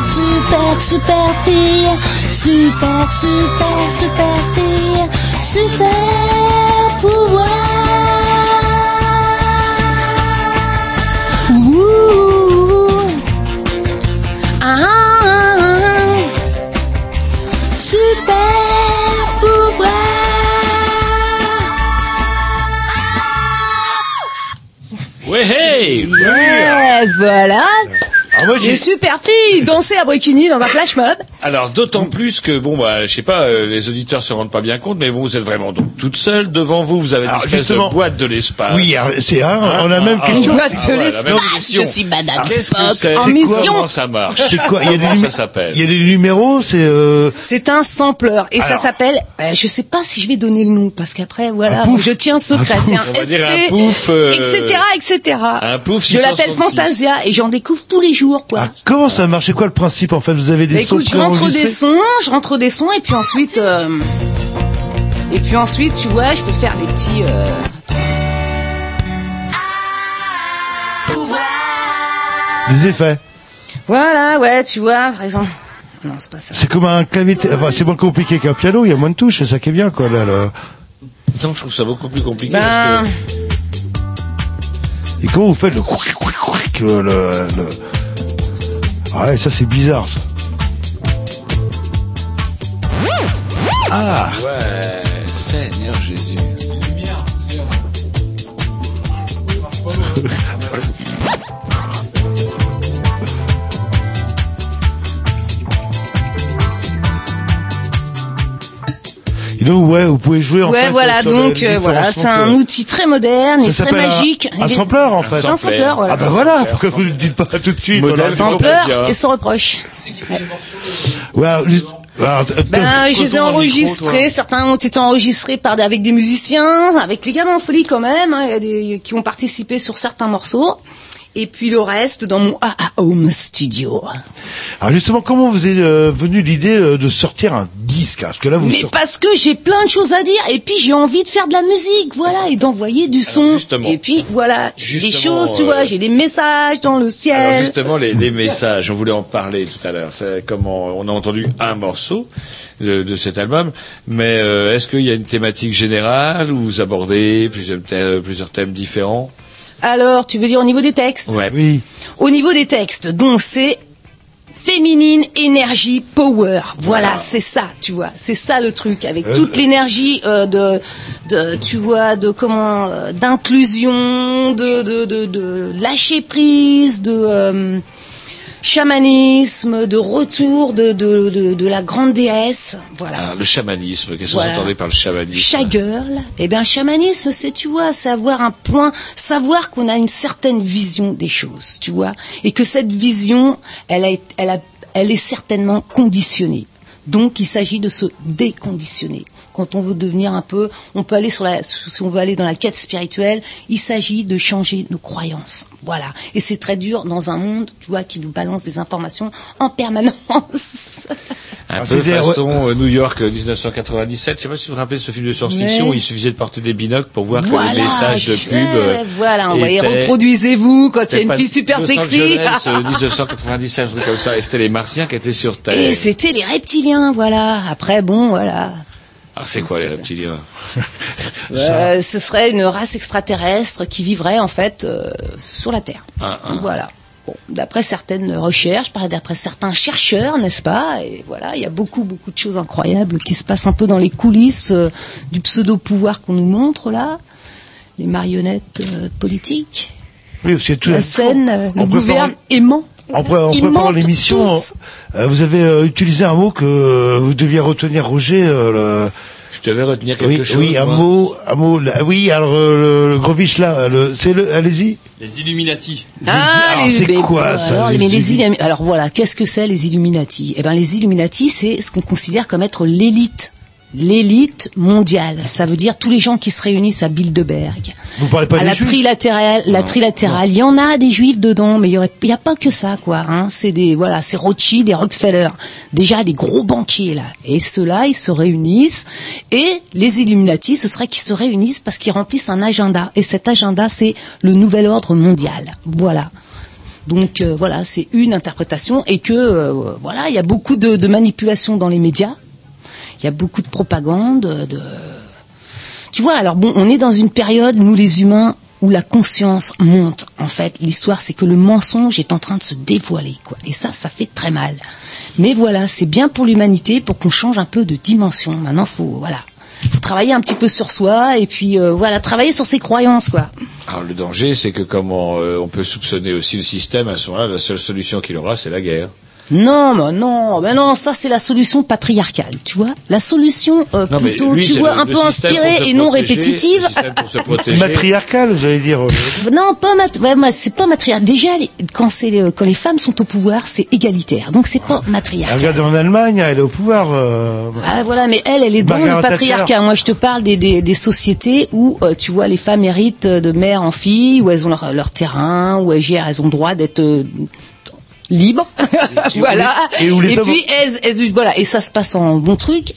Super, super. Super, super, super fille. Super pouvoir. Ouh. Ah, ah, ah. Super pouvoir.
Ouais, hey
Yes, voilà. Les super filles danser à Bréquigny dans un flash mob.
Alors d'autant plus que bon bah je sais pas euh, les auditeurs se rendent pas bien compte mais bon vous êtes vraiment donc toute seule devant vous vous avez une
Alors,
espèce
justement-
de boîte de l'espace.
Oui, c'est un, on a la même
Ah,
question.
ah, ah, la même question.
Je suis Madame
Ah,
Spock
c'est
en mission.
Comment ça marche
C'est quoi [LAUGHS] Il y a des
Comment
numé-
ça s'appelle
Il y a des numéros, c'est euh,
C'est un sampleur et ça s'appelle. euh, je sais pas si je vais donner le nom parce qu'après voilà,
Un pouf.
je tiens secret.
Un
C'est un
On va
SP,
dire un pouf, euh,
etc., etc.
un pouf
Je l'appelle
666.
Fantasia et j'en découvre tous les jours quoi.
ah, comment ça marche? C'est quoi le principe en fait? Vous avez des
Bah, je rentre des sons, je rentre des sons et puis ensuite, euh, et puis ensuite, tu vois, je peux faire des petits. euh,
Des effets.
Voilà, ouais, tu vois, par exemple. Non, c'est pas ça.
C'est comme un clavier. t- enfin, c'est moins compliqué qu'un piano. Il y a moins de touches. C'est ça qui est bien, quoi. Là, là.
Non, je trouve ça beaucoup plus compliqué.
Ben,
parce que-
Et comment vous faites le couic, couic, couic, le, le, le- Ah ouais, ça c'est bizarre, ça. Ah
Ouais, Seigneur Jésus.
Et donc, ouais, vous pouvez jouer en
ouais,
fait.
voilà,
sur
donc euh, voilà, c'est un outil très moderne et très
un-
magique.
Un,
Et-
sampleur en fait.
C'est un sampleur, voilà.
Ah bah voilà, pourquoi vous ne le dites pas tout de suite
Sampleur et sans reproche.
Ouais, alors, juste- alors,
Ben, je les ai
micro,
enregistrés. Certains ont été enregistrés par des- avec des musiciens, avec les gamins en folie quand même. hein, Il y a des qui ont participé sur certains morceaux. Et puis le reste dans mon AA Home Studio.
alors justement, comment vous est euh, venue l'idée euh, de sortir un disque? Parce que là, vous
Mais
sortez.
parce que j'ai plein de choses à dire et puis j'ai envie de faire de la musique, voilà, et d'envoyer du son.
justement.
et puis voilà, j'ai des choses, tu
euh,
vois, j'ai des messages dans le
Alors
ciel.
justement, les, les messages, on voulait en parler tout à l'heure. Comment on a entendu un morceau de, de cet album, mais euh, est-ce qu'il y a une thématique générale où vous abordez plusieurs thèmes, plusieurs thèmes différents?
Alors, tu veux dire au niveau des textes
Ouais.
Oui.
Au niveau des textes, donc c'est féminine, énergie, power. Voilà, c'est ça, tu vois. C'est ça le truc, avec
Euh,
toute l'énergie euh, de, de, tu vois, de comment, euh, d'inclusion, de, de, de, de lâcher prise, de euh, chamanisme, de retour de, de, de, de la grande déesse. Voilà.
Alors, le chamanisme, qu'est-ce que
Voilà.
vous entendez par le chamanisme?
Shagirl, eh bien, chamanisme, c'est, tu vois, c'est avoir un point, savoir qu'on a une certaine vision des choses, tu vois, et que cette vision, elle a, elle a, elle est certainement conditionnée. Donc, il s'agit de se déconditionner. Quand on veut devenir un peu, on peut aller sur la, si on veut aller dans la quête spirituelle, il s'agit de changer nos croyances. Voilà. Et c'est très dur dans un monde, tu vois, qui nous balance des informations en permanence.
Un
Ah,
peu façon euh, New York euh, 1997. Je sais pas si vous vous rappelez ce film de science-fiction où il suffisait de porter des binocles pour voir que
Voilà,
les messages de pub. euh,
voilà, on va y
étaient-
reproduisez-vous quand il y a une fille super sexy.
Angeles, euh, [LAUGHS] 1997, un truc comme ça. Et c'était les Martiens qui étaient sur Terre.
Et c'était les reptiliens, voilà. Après, bon, voilà.
Ah, c'est quoi les reptiliens? [LAUGHS]
Euh, ce serait une race extraterrestre qui vivrait en fait euh, sur la Terre.
Ah, ah.
Voilà. Bon, d'après certaines recherches, par- d'après certains chercheurs, n'est-ce pas? Et voilà, il y a beaucoup, beaucoup de choses incroyables qui se passent un peu dans les coulisses euh, du pseudo-pouvoir qu'on nous montre là, les marionnettes euh, politiques.
Oui, parce tout
La scène, euh,
on
le
peut
gouverne
faire-
aimant.
En, pré- en
Ils
préparant l'émission,
tous.
euh, vous avez euh, utilisé un mot que euh, vous deviez retenir, Roger. euh, le-
Je devais retenir quelque
oui,
chose.
oui, un
moi.
mot, un mot. là- oui, alors euh, le, le Grovitch là, le, c'est le, allez-y.
Les Illuminati.
Ah,
c'est quoi, ça,
alors,
les
mais les
Illumi-
Illumi- alors voilà, qu'est-ce que c'est les Illuminati? Eh ben les Illuminati, c'est ce qu'on considère comme être l'élite, l'élite mondiale. Ça veut dire tous les gens qui se réunissent à Bilderberg.
Vous parlez pas
à
des
la
Juifs
trilatérale, la trilatérale, il y en a des juifs dedans, mais il y aurait, il y a pas que ça, quoi. Hein. C'est des, voilà, c'est Rothschild, des Rockefeller, déjà des gros banquiers là. Et ceux-là, ils se réunissent. Et les Illuminati, ce serait qu'ils se réunissent parce qu'ils remplissent un agenda. Et cet agenda, c'est le nouvel ordre mondial. Voilà. Donc euh, voilà, c'est une interprétation et que euh, voilà, il y a beaucoup de, de manipulation dans les médias. Il y a beaucoup de propagande, de tu vois, alors bon, on est dans une période, nous les humains, où la conscience monte. En fait, l'histoire, c'est que le mensonge est en train de se dévoiler, quoi. Et ça, ça fait très mal. Mais voilà, c'est bien pour l'humanité, pour qu'on change un peu de dimension. Maintenant, faut, voilà, faut travailler un petit peu sur soi et puis euh, voilà, travailler sur ses croyances, quoi.
Alors le danger, c'est que comme euh, on peut soupçonner aussi le système, à ce moment-là, la seule solution qu'il aura, c'est la guerre.
Non, mais non, mais non, ça c'est la solution patriarcale, tu vois. La solution euh,
Non,
plutôt,
lui,
tu vois,
le-
un
le
peu inspirée et non
protéger,
répétitive.
le système pour se protéger.
Matriarcal, vous allez dire. euh,
Non, pas mat ouais, moi, c'est pas matriarcal. Déjà, les- quand c'est les- quand les femmes sont au pouvoir, c'est égalitaire. Donc c'est pas matriarcal.
Regardez en Allemagne, elle est au pouvoir. euh,
Ah voilà, mais elle, elle est dans
Margaret
le patriarcat.
Thatcher.
Moi, je te parle des, des, des sociétés où, euh, tu vois, les femmes héritent de mère en fille, où elles ont leur, leur terrain, où elles gèrent, elles ont le droit d'être euh, libres. [LAUGHS] voilà.
et où les hommes-
puis, elles, elles- voilà, et ça se passe en bon truc.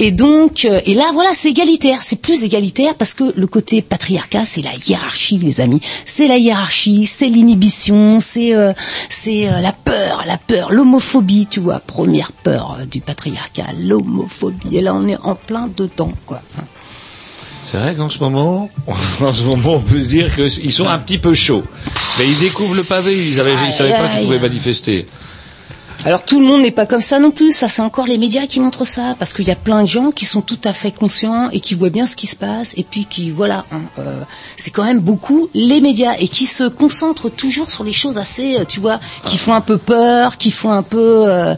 Et donc, euh, et là, voilà, c'est égalitaire. C'est plus égalitaire parce que le côté patriarcat, c'est la hiérarchie, les amis. C'est la hiérarchie, c'est l'inhibition, c'est euh, c'est euh, la peur, la peur, l'homophobie, tu vois. Première peur euh, du patriarcat, l'homophobie. Et là, on est en plein dedans, quoi.
C'est vrai qu'en ce moment, [LAUGHS] en ce moment, on peut se dire qu'ils sont un petit peu chauds. Mais ils découvrent le pavé, ils ils savaient pas qu'ils pouvaient manifester.
Alors tout le monde n'est pas comme ça non plus, ça c'est encore les médias qui montrent ça, parce qu'il y a plein de gens qui sont tout à fait conscients et qui voient bien ce qui se passe, et puis qui, voilà, hein, euh, c'est quand même beaucoup les médias, et qui se concentrent toujours sur les choses assez, euh, tu vois, qui font un peu peur, qui font un peu, euh,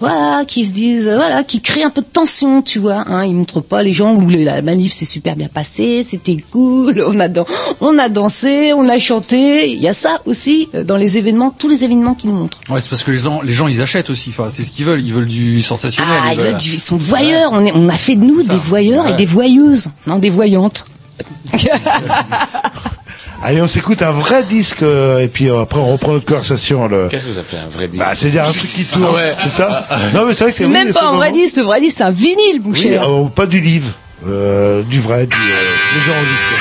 voilà, qui se disent, voilà, qui créent un peu de tension, tu vois, hein, ils montrent pas les gens où la manif s'est super bien passée, c'était cool, on a, dan- on a dansé, on a chanté, il y a ça aussi dans les événements, tous les événements qu'ils nous montrent.
Ouais, c'est parce que les gens, les gens, ils achètent aussi. Enfin, c'est ce qu'ils veulent. Ils veulent du sensationnel.
Ah,
ils veulent-
du- ils sont voyeurs. On, est, on a fait de nous des voyeurs et des voyeuses, non des voyantes. [LAUGHS]
Allez, on s'écoute un vrai disque euh, et puis euh, après on reprend notre conversation. Le...
Qu'est-ce que vous appelez un vrai disque
Bah, c'est-à-dire un truc qui tourne,
Ah ouais.
c'est ça
Ah, ah.
Non, mais c'est vrai que
C'est même pas un vrai disque. Le vrai disque, c'est un vinyle, mon
Oui, euh, pas du livre, euh, du vrai, du, euh, des enregistrés.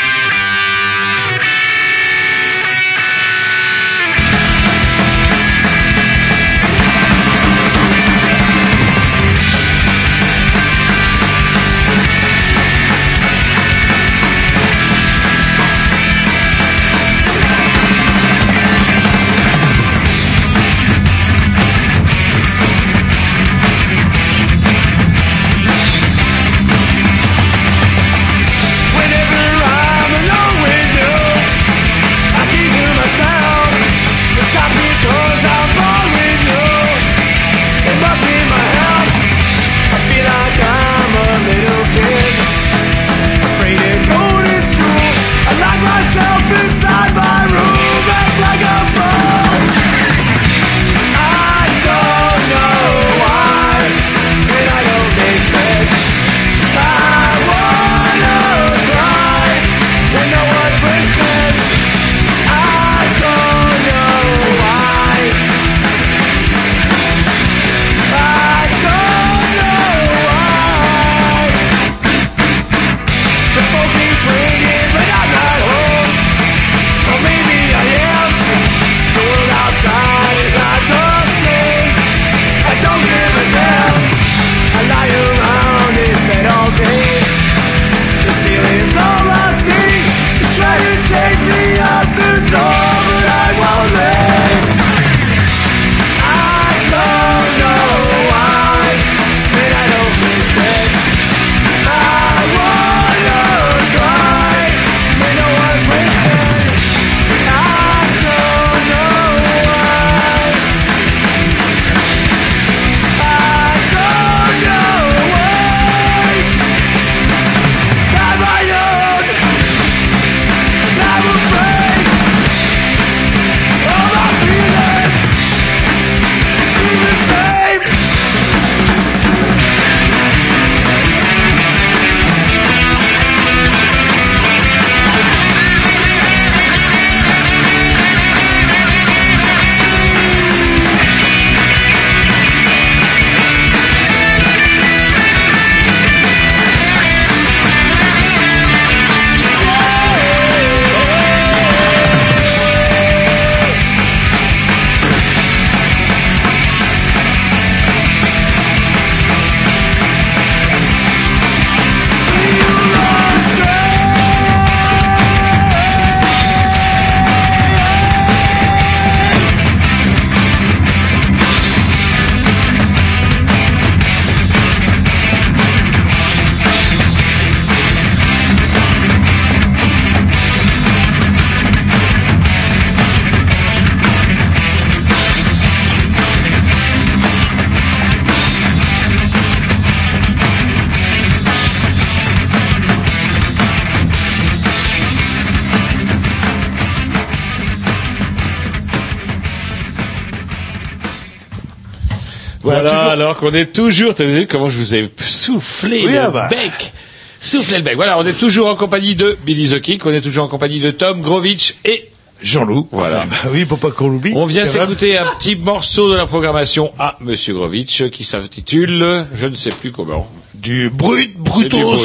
Qu'on est toujours, t'as vu comment je vous ai soufflé
Oui,
le
ah bah.
bec Soufflé le bec. Voilà, on est toujours en compagnie de Billy the Kick, on est toujours en compagnie de Tom Grovitch et Jean-Loup. Voilà.
Bah oui, pour pas qu'on l'oublie.
On vient s'écouter un petit morceau de la programmation à Monsieur Grovitch qui s'intitule, je ne sais plus comment.
Du brut,
C'est du
brutos.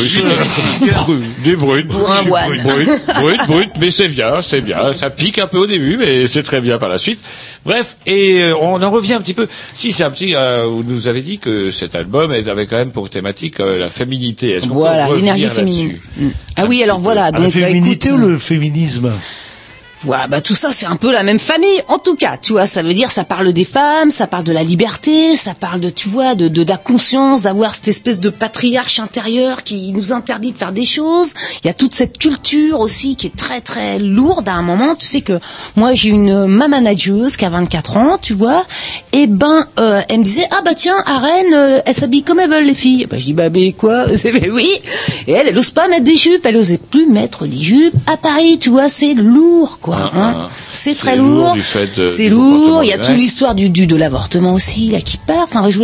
brut. Du brut.
Pour un
Du
one.
Brut, brut, brut, mais c'est bien, c'est bien. Ça pique un peu au début, mais c'est très bien par la suite. Bref, et euh, on en revient un petit peu. Si c'est un petit, euh, vous nous avez dit que cet album avait quand même pour thématique euh, la féminité. Est-ce qu'on peut
Voilà,
revenir
l'énergie
là-dessus
féminine. Mm. Ah oui, alors voilà.
Ah, la
Donc, bah,
féminité
écoute,
ou le féminisme?
Voilà, bah tout ça c'est un peu la même famille. En tout cas, tu vois, ça veut dire ça parle des femmes, ça parle de la liberté, ça parle de tu vois de de, de la conscience, d'avoir cette espèce de patriarche intérieur qui nous interdit de faire des choses. Il y a toute cette culture aussi qui est très très lourde à un moment. Tu sais que moi j'ai une ma manageuse qui a 24 ans, tu vois, et ben euh, elle me disait ah bah tiens à Rennes euh, elles s'habillent comme elles veulent les filles. Bah je dis bah mais quoi? [LAUGHS] C'est mais oui. Et elle elle ose pas mettre des jupes, elle osait plus mettre des jupes à Paris, tu vois, c'est lourd quoi.
Ah,
hein.
ah.
C'est très
lourd
C'est lourd. Il y a toute l'histoire du, du de l'avortement aussi là qui part. Enfin, je-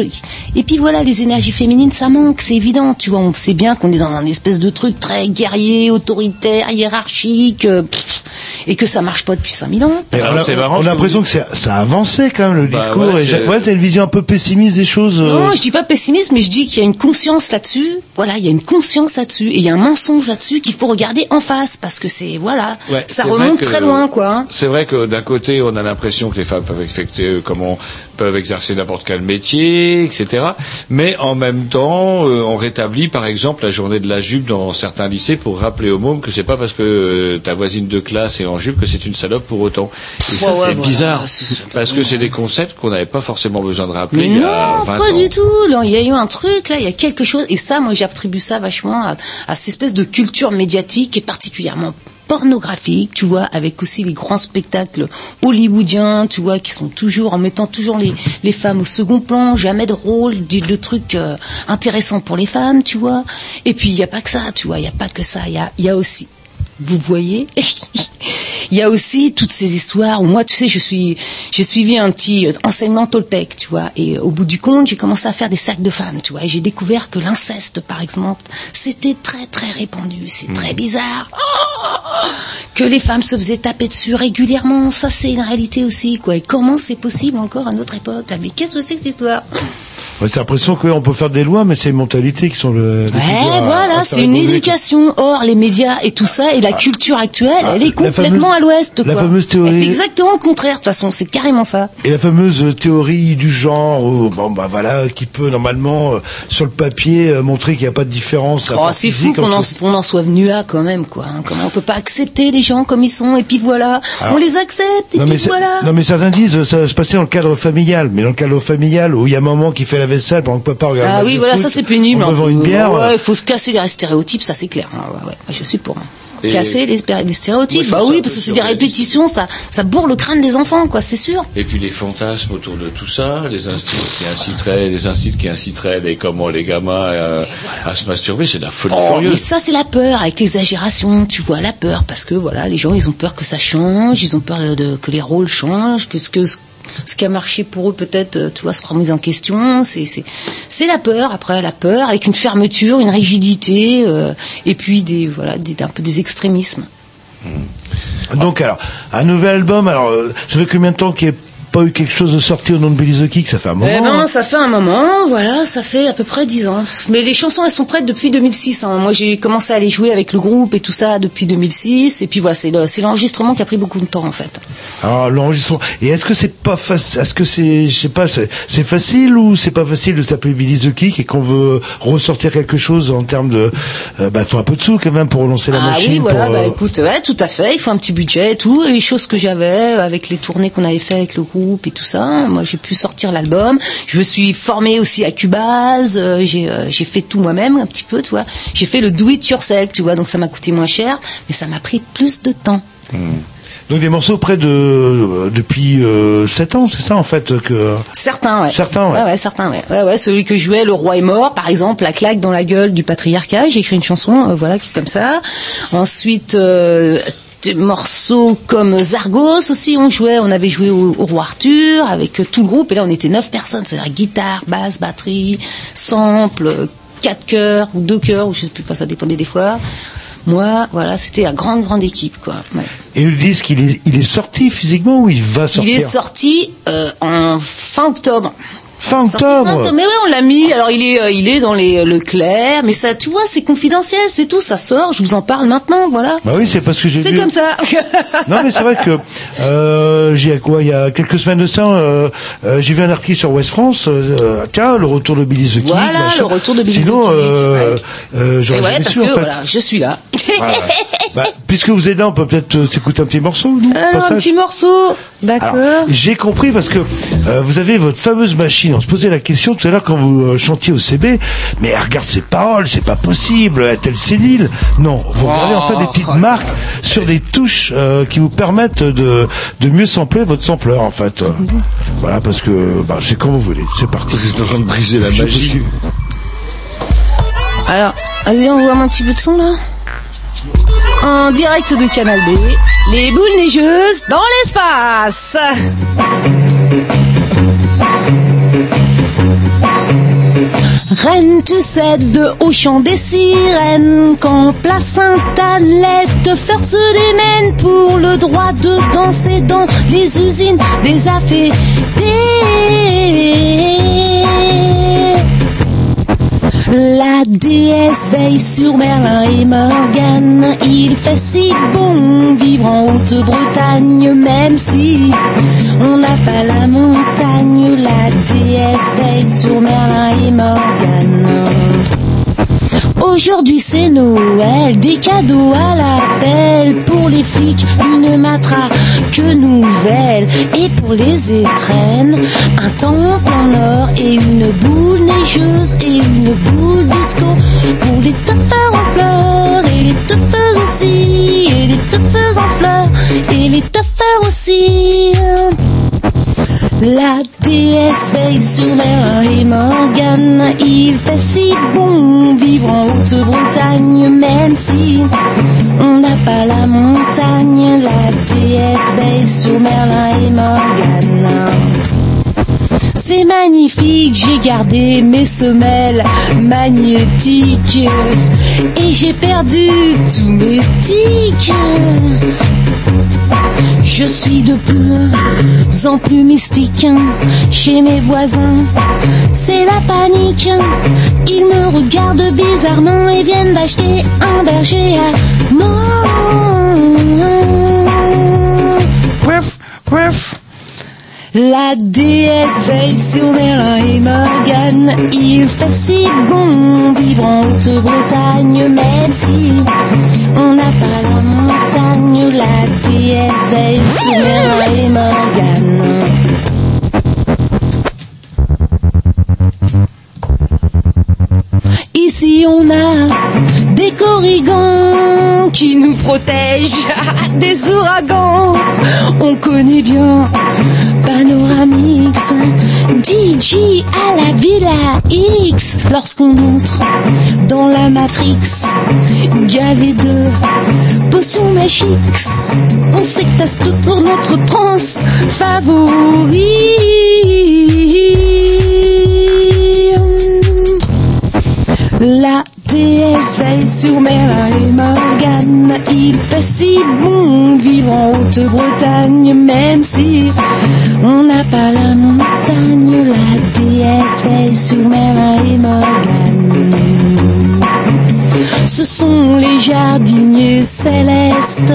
et puis voilà, les énergies féminines, ça manque, c'est évident. Tu vois, on sait bien qu'on est dans un espèce de truc très guerrier, autoritaire, hiérarchique, euh, pff, et que ça marche pas depuis 5000 ans.
Et
Ah,
on a,
c'est marrant
on a
ce que
l'impression que ça a avancé quand même le
Bah
discours.
ouais,
et
c'est-
ouais, c'est une vision un peu pessimiste des choses. euh,
Non, je dis pas pessimiste, mais je dis qu'il y a une conscience là-dessus. Voilà, il y a une conscience là-dessus, et il y a un mensonge là-dessus qu'il faut regarder en face parce que c'est voilà,
Ouais,
ça remonte très loin, quoi. hein.
C'est vrai que d'un côté, on a l'impression que les femmes peuvent effectuer, euh, comment, peuvent exercer n'importe quel métier, etc. Mais en même temps, euh, on rétablit, par exemple, la journée de la jupe dans certains lycées pour rappeler aux mômes que c'est pas parce que euh, ta voisine de classe est en jupe que c'est une salope pour autant. Et ça,
Ouais,
c'est
voilà,
bizarre.
c'est-
Parce que c'est des concepts qu'on n'avait pas forcément besoin de rappeler
Mais
il y a
non,
20
pas
ans.
du tout. Il y a eu un truc là, il y a quelque chose, et ça, moi, j'attribue ça vachement à, à cette espèce de culture médiatique et particulièrement pornographique, tu vois, avec aussi les grands spectacles hollywoodiens, tu vois, qui sont toujours en mettant toujours les, les femmes au second plan, jamais de rôle, de, trucs euh, intéressants pour les femmes, tu vois. Et puis il n'y a pas que ça, tu vois, il n'y a pas que ça, il y a, y a aussi vous voyez? Il y a aussi toutes ces histoires où moi tu sais je suis j'ai suivi un petit enseignement Toltec tu vois et au bout du compte j'ai commencé à faire des sacs de femmes tu vois et j'ai découvert que l'inceste par exemple c'était très très répandu. C'est très bizarre. Oh que les femmes se faisaient taper dessus régulièrement. Ça c'est une réalité aussi quoi. Et comment c'est possible encore à notre époque? Là mais qu'est-ce que c'est que cette histoire?
Ouais, c'est l'impression qu'on peut faire des lois, mais c'est les mentalités qui sont le.
Ouais, voilà, c'est une éducation. Or, les médias et tout ça, et la culture actuelle, elle est
Ah,
complètement
fameuse-
à l'ouest.
la fameuse théorie-
fait exactement le contraire, de toute façon, c'est carrément ça.
Et la fameuse théorie du genre, où, bon bah voilà, qui peut normalement euh, sur le papier euh, montrer qu'il n'y a pas de différence.
Oh, c'est fou qu'on en, on en soit venu là quand même, quoi. hein. Comment on peut pas accepter les gens comme ils sont, et puis voilà,
Alors-
on les accepte, et
Non
puis
c'est-
voilà.
non mais certains disent euh, ça va se passer dans le cadre familial, mais dans le cadre familial où il y a maman qui fait la vaisselle pendant que papa regarde.
Ah oui, voilà,
foot,
ça c'est pénible.
en
un
buvant
peu.
une bière.
Ouais,
euh,
il faut se casser des stéréotypes, ça c'est clair. hein. Ouais, ouais, ouais, je suis pour. hein.
Et-
Casser les, stéréotypes. Bah oui, parce que c'est des répétitions, ça, ça bourre le crâne des enfants, quoi, c'est sûr.
Et puis les fantasmes autour de tout ça, les instits qui inciteraient, les instits qui inciteraient les comment les gamins euh, à se masturber, c'est de la folie
Oh, mais ça c'est la peur avec l'exagération, tu vois la peur parce que voilà les gens ils ont peur que ça change, ils ont peur de, de- que les rôles changent, que ce que ce qui a marché pour eux peut-être euh, tu vois se remise en question, c'est c'est la peur après la peur avec une fermeture, une rigidité euh, et puis des voilà des, un peu des extrémismes.
Donc alors, un nouvel album. Alors, euh, ça fait combien de temps qu'il a pas eu quelque chose de sorti au nom de Billy the Kick Ça fait un moment.
Eh ben,
hein.
ça fait un moment, voilà, ça fait à peu près dix ans. Mais les chansons, elles sont prêtes depuis 2006. hein. Moi, j'ai commencé à les jouer avec le groupe et tout ça depuis 2006. Et puis voilà, c'est le- c'est l'enregistrement qui a pris beaucoup de temps, en fait.
Alors l'enregistrement. Et est-ce que c'est pas facile Est-ce que c'est, je sais pas, c'est facile ou c'est pas facile de s'appeler Billy the Kick et qu'on veut ressortir quelque chose en termes de, euh, bah, faut un peu de sous quand même pour relancer la
ah
machine.
oui, voilà,
pour,
bah
euh,
écoute, ouais, tout à fait. Il faut un petit budget et tout. Et les choses que j'avais euh, avec les tournées qu'on avait fait avec le groupe et tout ça. Moi, j'ai pu sortir l'album. Je me suis formée aussi à Cubase. euh, j'ai euh, j'ai fait tout moi-même un petit peu, tu vois. J'ai fait le do it yourself, tu vois. Donc ça m'a coûté moins cher, mais ça m'a pris plus de temps.
Donc des morceaux près de euh, depuis euh, 7 ans, c'est ça en fait que.
Certains, ouais.
Certains, ouais.
Certains, ouais. Ouais, ouais, celui que je jouais, Le Roi est mort, par exemple, la claque dans la gueule du patriarcat. J'ai écrit une chanson, euh, voilà, qui est comme ça. Ensuite, des morceaux comme Zargos aussi, on jouait, on avait joué au, au Roi Arthur avec euh, tout le groupe, et là on était neuf personnes, c'est-à-dire guitare, basse, batterie, sample, euh, quatre chœurs ou deux chœurs, ou je sais plus, enfin ça dépendait des fois. Moi, voilà, c'était la grande grande équipe, quoi. Ouais.
Et le disque, il est, il est sorti physiquement ou il va
Il
sortir?
est sorti euh, en fin octobre.
Fin octobre.
Mais ouais, on l'a mis. Alors il est, euh, il est dans les le clair, mais ça, tu vois, c'est confidentiel, c'est tout. Ça sort. Je vous en parle maintenant, voilà.
Bah oui, c'est parce que j'ai
C'est
vu.
comme ça. [LAUGHS]
Non mais c'est vrai que euh, j'ai quoi il y a quelques semaines de ça euh, euh, j'ai vu un article sur West France euh, tiens le retour de Billy the Kid
Voilà,
machin.
le retour de Billy the
sinon
Kid,
euh, euh,
Et
j'aurais
ouais, parce
su
que
en fait
voilà, je suis là.
Voilà. [LAUGHS] Bah, puisque vous êtes là on peut peut-être euh, s'écouter un petit morceau nous
Alors un petit morceau, d'accord.
j'ai compris parce que euh, vous avez votre fameuse machine. On se posait la question tout à l'heure quand vous euh, chantiez au CB. Mais elle regarde ses paroles, c'est pas possible. Est-elle sénile Non. Vous regardez en fait des petites marques sur des touches euh, qui vous permettent de, de mieux sampler votre sampleur en fait. Voilà parce que bah, c'est quand vous voulez. C'est parti.
C'est en train de briser la magie.
Alors, vas-y, on voit un petit peu de son là. En direct de Canal B, les boules neigeuses dans l'espace. Reine, tu cèdes au chant des sirènes quand place Sainte-Anne, les teufeurs se démènent pour le droit de danser dans les usines des affectés. La déesse veille sur Merlin et Morgane. Il fait si bon vivre en Haute-Bretagne, même si on n'a pas la montagne. La déesse veille sur Merlin et Morgane. Aujourd'hui c'est Noël, des cadeaux à l'appel pour les flics, une matraque nouvelle. Et pour les étrennes, un temple en or et une boule neigeuse et une boule disco pour les teufeurs en fleurs et les teufeuses aussi et les teufeuses en fleurs et les teufeurs aussi. La déesse veille sur Merlin et Morgane. Il fait si bon vivre en Haute-Bretagne, même si on n'a pas la montagne. La déesse veille sur Merlin et Morgane. C'est magnifique, j'ai gardé mes semelles magnétiques et j'ai perdu tous mes tics. Je suis de plus en plus mystique chez mes voisins. C'est la panique. Ils me regardent bizarrement et viennent d'acheter un berger. Bref, bref. La déesse veille sur Merlin et Morgane. Il fait si bon vivre en Haute-Bretagne, même si on n'a pas la montagne. La Morgane. Ici on a des corrigans qui nous protègent des ouragans. On connaît bien Panoramix, DJ à la Villa X. Lorsqu'on entre dans la Matrix, gavé de potions magiques, on s'extase tout pour notre trance favori. Déesse veille sur Merlin et Morgane. Il fait si bon vivre en Haute-Bretagne, même si on n'a pas la montagne. La déesse veille sur Merlin et Morgane. Ce sont les jardiniers célestes,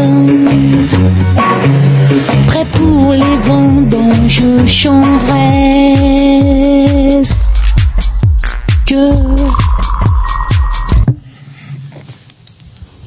prêts pour les vendanges chantresses. Que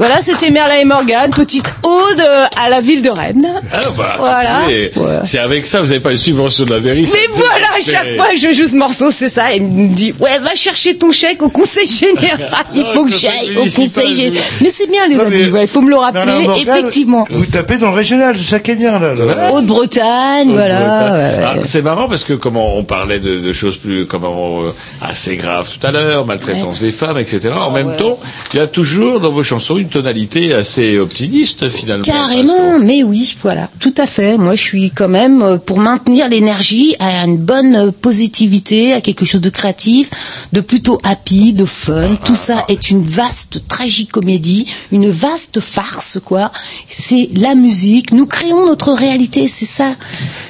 Voilà, c'était Merlin et Morgane, petite ode euh, à la ville de Rennes.
Ah bah,
Voilà.
C'est avec ça, vous n'avez pas une subvention de la ça
Mais voilà, à chaque fois que je joue ce morceau, c'est ça. Il me dit, ouais, va chercher ton chèque au conseil [LAUGHS] général. Il faut que j'aille au conseil général. Mais c'est bien, les
Non,
amis. ouais, il faut me le rappeler.
non, Morgane,
Effectivement.
Vous tapez dans le régional, c'est ça qui est bien, là. là.
Haute-Bretagne, voilà. ouais.
Ah, c'est marrant parce que comment on parlait de, de choses plus comment euh, assez graves tout à l'heure, maltraitance des femmes, etc.
Ah
en même temps, il y a toujours dans vos chansons une tonalité assez optimiste finalement.
Carrément, mais oui, voilà, tout à fait. Moi, je suis quand même euh, pour maintenir l'énergie à une bonne euh, positivité, à quelque chose de créatif, de plutôt happy, de fun. Tout ça est une vaste tragicomédie, une vaste farce, quoi. C'est la musique. Nous créons notre réalité, c'est ça.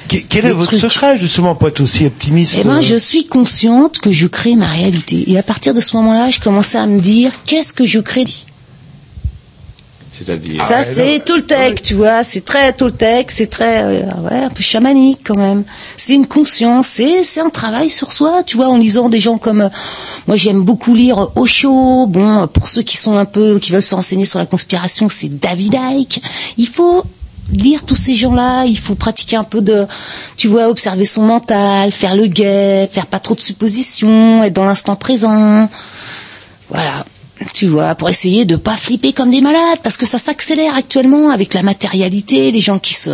Que- Quel est votre secret, justement, pour être aussi optimiste
Eh ben,
euh,
je suis consciente que je crée ma réalité. Et à partir de ce moment-là, je commençais à me dire, qu'est-ce que je crée?
C'est-à-dire.
Ça, c'est Toltec, tu vois. C'est très Toltec, c'est très, euh, ouais, un peu chamanique quand même. C'est une conscience, c'est, c'est un travail sur soi, tu vois, en lisant des gens comme, euh, moi j'aime beaucoup lire Osho. Bon, pour ceux qui sont un peu, qui veulent se renseigner sur la conspiration, c'est David Icke. Il faut lire tous ces gens-là, il faut pratiquer un peu de, tu vois, observer son mental, faire le guet, faire pas trop de suppositions, être dans l'instant présent. Voilà. Tu vois, pour essayer de pas flipper comme des malades, parce que ça s'accélère actuellement avec la matérialité, les gens qui se,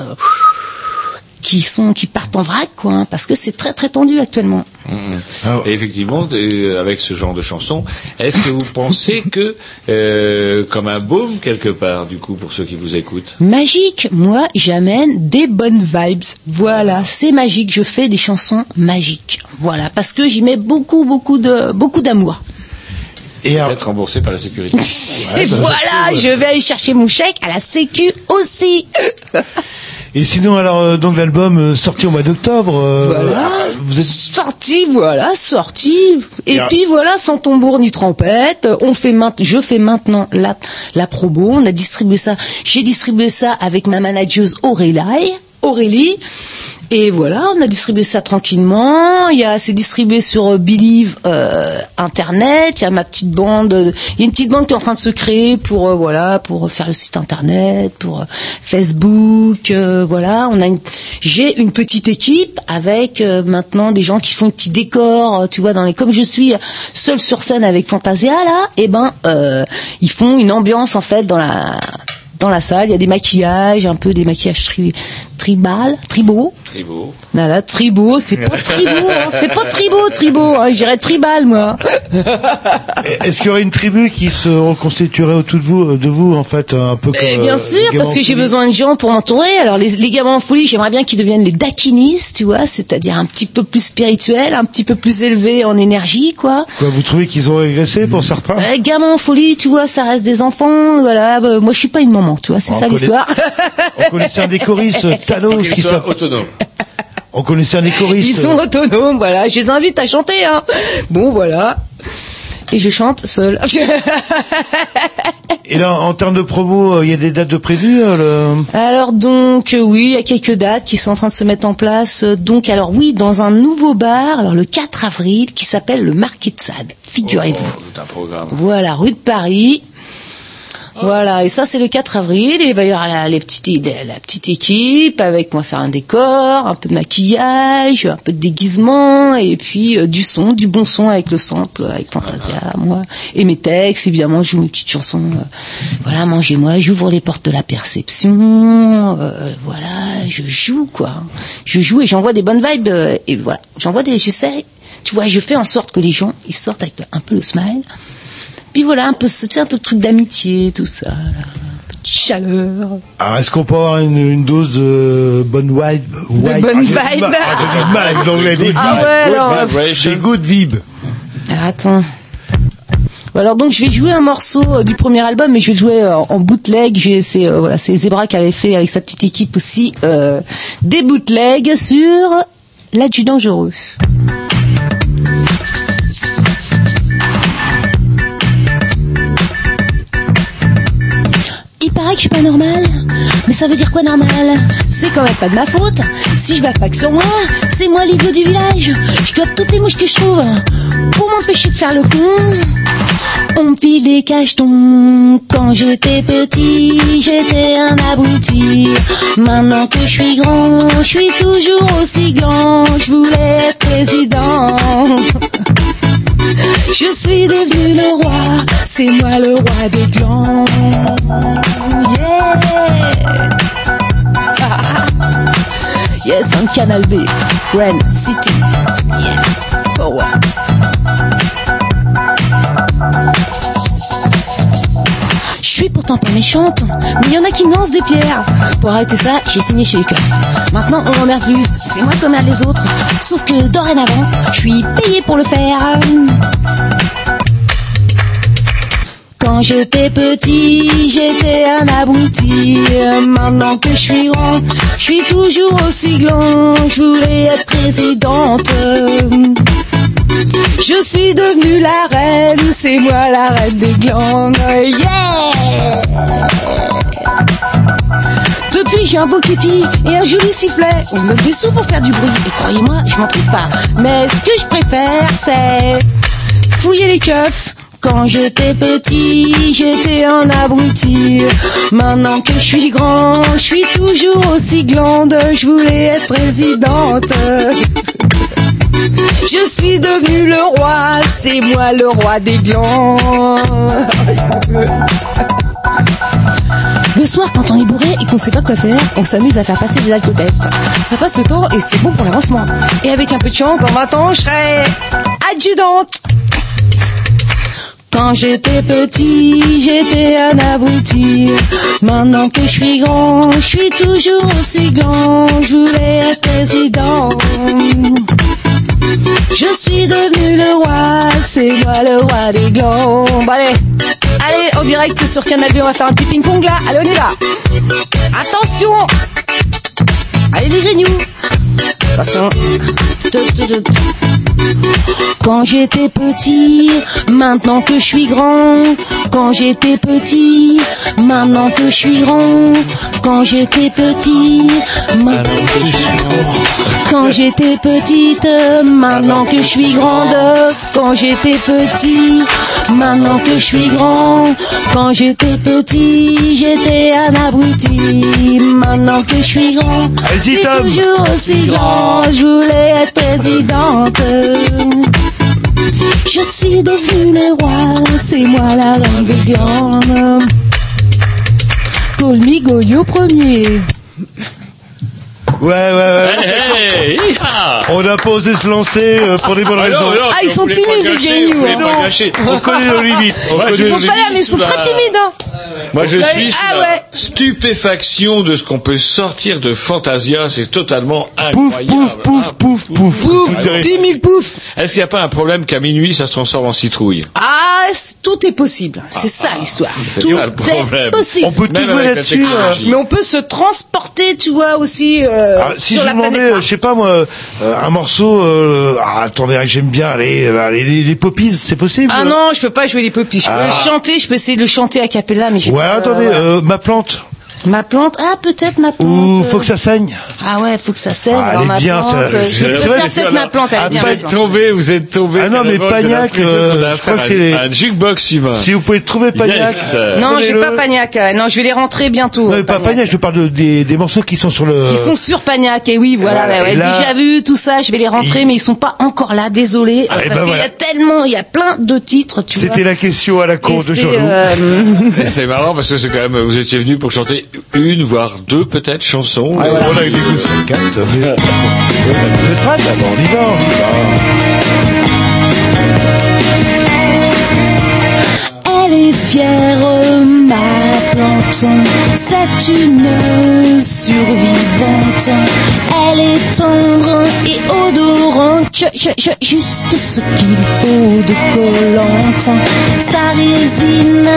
qui sont, qui partent en vrac, quoi, hein, parce que c'est très très tendu actuellement.
Mhm.
Ah
Et effectivement, euh, avec ce genre de chanson, est-ce que vous [LAUGHS] pensez que, euh, comme un baume quelque part, du coup, pour ceux qui vous écoutent,
Magique, moi j'amène des bonnes vibes. Voilà, c'est magique. Je fais des chansons magiques. Voilà, parce que j'y mets beaucoup beaucoup de beaucoup d'amour.
Et
peut-être remboursé par la sécurité [LAUGHS]
Et voilà, je vais aller chercher mon chèque à la Sécu aussi.
Et sinon, alors, euh, donc l'album euh, sorti au mois d'octobre. euh,
Voilà.
Vous êtes
Sorti, voilà, sorti. Et
Et alors-
puis voilà, sans tambour ni trompette, on fait maint- je fais maintenant la, la promo. On a distribué ça. J'ai distribué ça avec ma manageuse Aurélie. Aurélie. Et voilà, on a distribué ça tranquillement. Il y a, c'est distribué sur euh, Believe euh, Internet. Il y a ma petite bande. euh, Il y a une petite bande qui est en train de se créer pour voilà, pour faire le site Internet, pour Facebook. voilà, on a j'ai une petite équipe avec maintenant des gens qui font des petits décors. Tu vois, dans les comme je suis seule sur scène avec Fantasia là, et ben euh, ils font une ambiance en fait dans la dans la salle. Il y a des maquillages, un peu des maquillages tribal, tribaux.
Tribo.
Voilà, tribaux, c'est pas tribaux, hein, c'est pas tribaux, tribaux, hein, je dirais tribal, moi.
Est-ce qu'il y aurait une tribu qui se reconstituerait autour de vous, de vous en fait, un peu comme
Et
euh,
bien sûr,
les
parce que j'ai besoin de gens pour m'entourer. Alors les, les gamins en folie, j'aimerais bien qu'ils deviennent les dakinis, tu vois, c'est-à-dire un petit peu plus spirituels, un petit peu plus élevés en énergie, quoi.
Quoi, vous trouvez qu'ils ont régressé pour certains
Euh, gamins en folie, tu vois, ça reste des enfants, voilà. bah, moi, je suis pas une maman, tu vois, c'est ça l'histoire. [LAUGHS]
On connaissait un des [LAUGHS] qui
soit
s'appelle.
autonome.
On [LAUGHS] connaissait un des choristes.
Ils sont autonomes, voilà. Je les invite à chanter, hein. Bon, voilà. Et je chante seule. [LAUGHS]
Et là, en termes de promo, euh, il y a des dates de prévues euh, le...
Alors donc euh, oui, il y a quelques dates qui sont en train de se mettre en place. Donc alors oui, dans un nouveau bar, alors le 4 avril, qui s'appelle le Marquis de Sade. Figurez-vous.
Oh.
Voilà, rue de Paris. Voilà, et ça c'est le 4 avril, et il va y avoir la, les petites, la, la petite équipe avec, on va faire un décor, un peu de maquillage, un peu de déguisement, et puis euh, du son, du bon son avec le sample, avec Fantasia, moi, et mes textes, évidemment, je joue mes petites chansons, euh, voilà, mangez-moi, j'ouvre les portes de la perception, euh, voilà, je joue, quoi. Je joue et j'envoie des bonnes vibes, euh, et voilà, j'envoie des, j'essaie, tu vois, je fais en sorte que les gens, ils sortent avec un peu le smile, puis voilà, un peu, ce- tu sais, un peu de truc d'amitié, tout ça, là. un peu de chaleur.
Alors, est-ce qu'on peut avoir une, une dose de bonne vibe
De bonne
Ah, j'ai du
vibe.
mal- ah, j'ai du mal avec l'anglais. des
Ah
vibes.
ouais, alors,
Des good vibes.
Alors attends. Alors donc je vais jouer un morceau euh, du premier album, mais je vais le jouer euh, en bootleg. J'ai- C'est euh, voilà, c'est Zebra qui avait fait avec sa petite équipe aussi euh, des bootlegs sur l'adjudant dangereux. Pas normale, mais ça veut dire quoi normal? C'est quand même pas de ma faute. Si je bave pas sur moi, c'est moi l'idiot du village. Je dois toutes les mouches que je trouve pour m'empêcher de faire le con. On file des cachetons. Quand j'étais petit, j'étais un abruti. Maintenant que je suis grand, je suis toujours aussi grand. Je voulais être président. [LAUGHS] Je suis devenu le roi, c'est moi le roi des glands. Yeah. [LAUGHS] yes, on Canal B, Grand City. Yes, power. Suis pourtant pas méchante, mais il y en a qui me lancent des pierres. Pour arrêter ça, j'ai signé chez les keufs. Maintenant, on m'emmerde c'est moi qui emmerde les autres. Sauf que dorénavant, je suis payé pour le faire. Quand j'étais petit, j'étais un abruti. Maintenant que je suis grand, je suis toujours aussi grand. Je voulais être présidente. Je suis devenue la reine, c'est moi la reine des glands. Yeah! Depuis j'ai un beau képi et un joli sifflet. On me sous pour faire du bruit. Et croyez-moi, je m'en prive pas. Mais ce que je préfère, c'est fouiller les keufs. Quand j'étais petit, j'étais un abruti. Maintenant que je suis grand, je suis toujours aussi glande. Je voulais être présidente. Je suis devenu le roi, c'est moi le roi des glands. Le soir, quand on est bourré et qu'on sait pas quoi faire, on s'amuse à faire passer des alcotests. Ça passe le temps et c'est bon pour l'avancement. Et avec un peu de chance, dans 20 ans, je serai adjudante. Quand j'étais petit, j'étais un abruti. Maintenant que je suis grand, je suis toujours aussi grand. Je voulais être président. Je suis devenu le roi, c'est moi le roi des. Bon, allez, allez, en direct sur Canal on va faire un petit ping-pong là. Allez, on y va. Attention Allez, les grignoux Attention. Quand j'étais petit, maintenant que je suis grand. Quand j'étais petit, maintenant que je suis grand. Quand j'étais petit, maintenant que je suis grand. Quand j'étais petite, maintenant que je suis grande. Quand j'étais petit, maintenant que je suis grand. Quand j'étais petit, j'étais un abruti. Maintenant que je suis grand, je suis toujours aussi grand. Je voulais être présidente. Je suis devenu le roi, c'est moi la reine des glands. Call premier.
Ouais, ouais, ouais.
Hey, hey, hi-ha.
On n'a pas osé se lancer euh, pour des bonnes
Ah
raisons.
non,
Ah, ils sont timides, les
gâcher.
On connaît nos limites. On
Ouais,
connaît nos limites.
mais ils sont très timides. Hein.
Moi, je suis
ah ouais.
stupéfaction de ce qu'on peut sortir de Fantasia. C'est totalement
Pouf,
incroyable.
pouf, pouf,
Ah,
pouf, pouf.
Pouf,
Ah, ouais.
10 000 poufs.
Est-ce qu'il n'y a pas un problème qu'à minuit, ça se transforme en citrouille?
Ah, tout est possible. C'est ça l'histoire.
C'est
Tout
ça, le problème.
est possible.
On peut tout jouer là-dessus. euh,
Mais on peut se transporter, tu vois, aussi euh,
Ah, si
sur
je
la
vous demandais, euh, je sais pas moi, euh, un morceau, euh, ah, attendez, j'aime bien, allez, allez, les, les poppies, c'est possible?
Ah non, je peux pas jouer les poppies. Je peux
Ah.
chanter, je peux essayer de le chanter a cappella, mais j'ai
Ouais,
pas-
attendez,
voilà.
euh, ma plante.
Ma plante, ah peut-être ma plante.
Ou faut que ça saigne.
Ah ouais, faut que ça saigne.
Ah, elle est bien,
plante,
ça.
euh, Je
c'est
préfère peut-être ma plante, elle est bien.
Êtes
plante.
tombé, vous êtes tombé.
Ah non, mais Pagnac, euh, je crois que c'est les-
un jukebox humain.
Si vous pouvez trouver Pagnac.
Yes.
Non, j'ai pas Pagnac. euh, Non, je vais les rentrer bientôt.
Non,
euh,
pas
Pagnac.
Je parle de, des, des morceaux qui sont sur le...
Ils sont sur Pagnac, et oui, voilà,
là-
déjà vu tout ça, je vais les rentrer, mais ils sont pas encore là, désolé,
Ah,
euh, parce
ben
qu'il y a tellement, il y a plein de titres, tu vois.
C'était la question à la
Et
de Jolou.
euh,
C'est marrant parce que c'est quand même, vous étiez venu pour chanter une, voire deux peut-être chansons.
Ouais, voilà. Vous êtes prêts Alors, on y va, on y
Elle est fière, c'est une survivante. Elle est tendre et odorante, juste ce qu'il faut de collante. Sa résine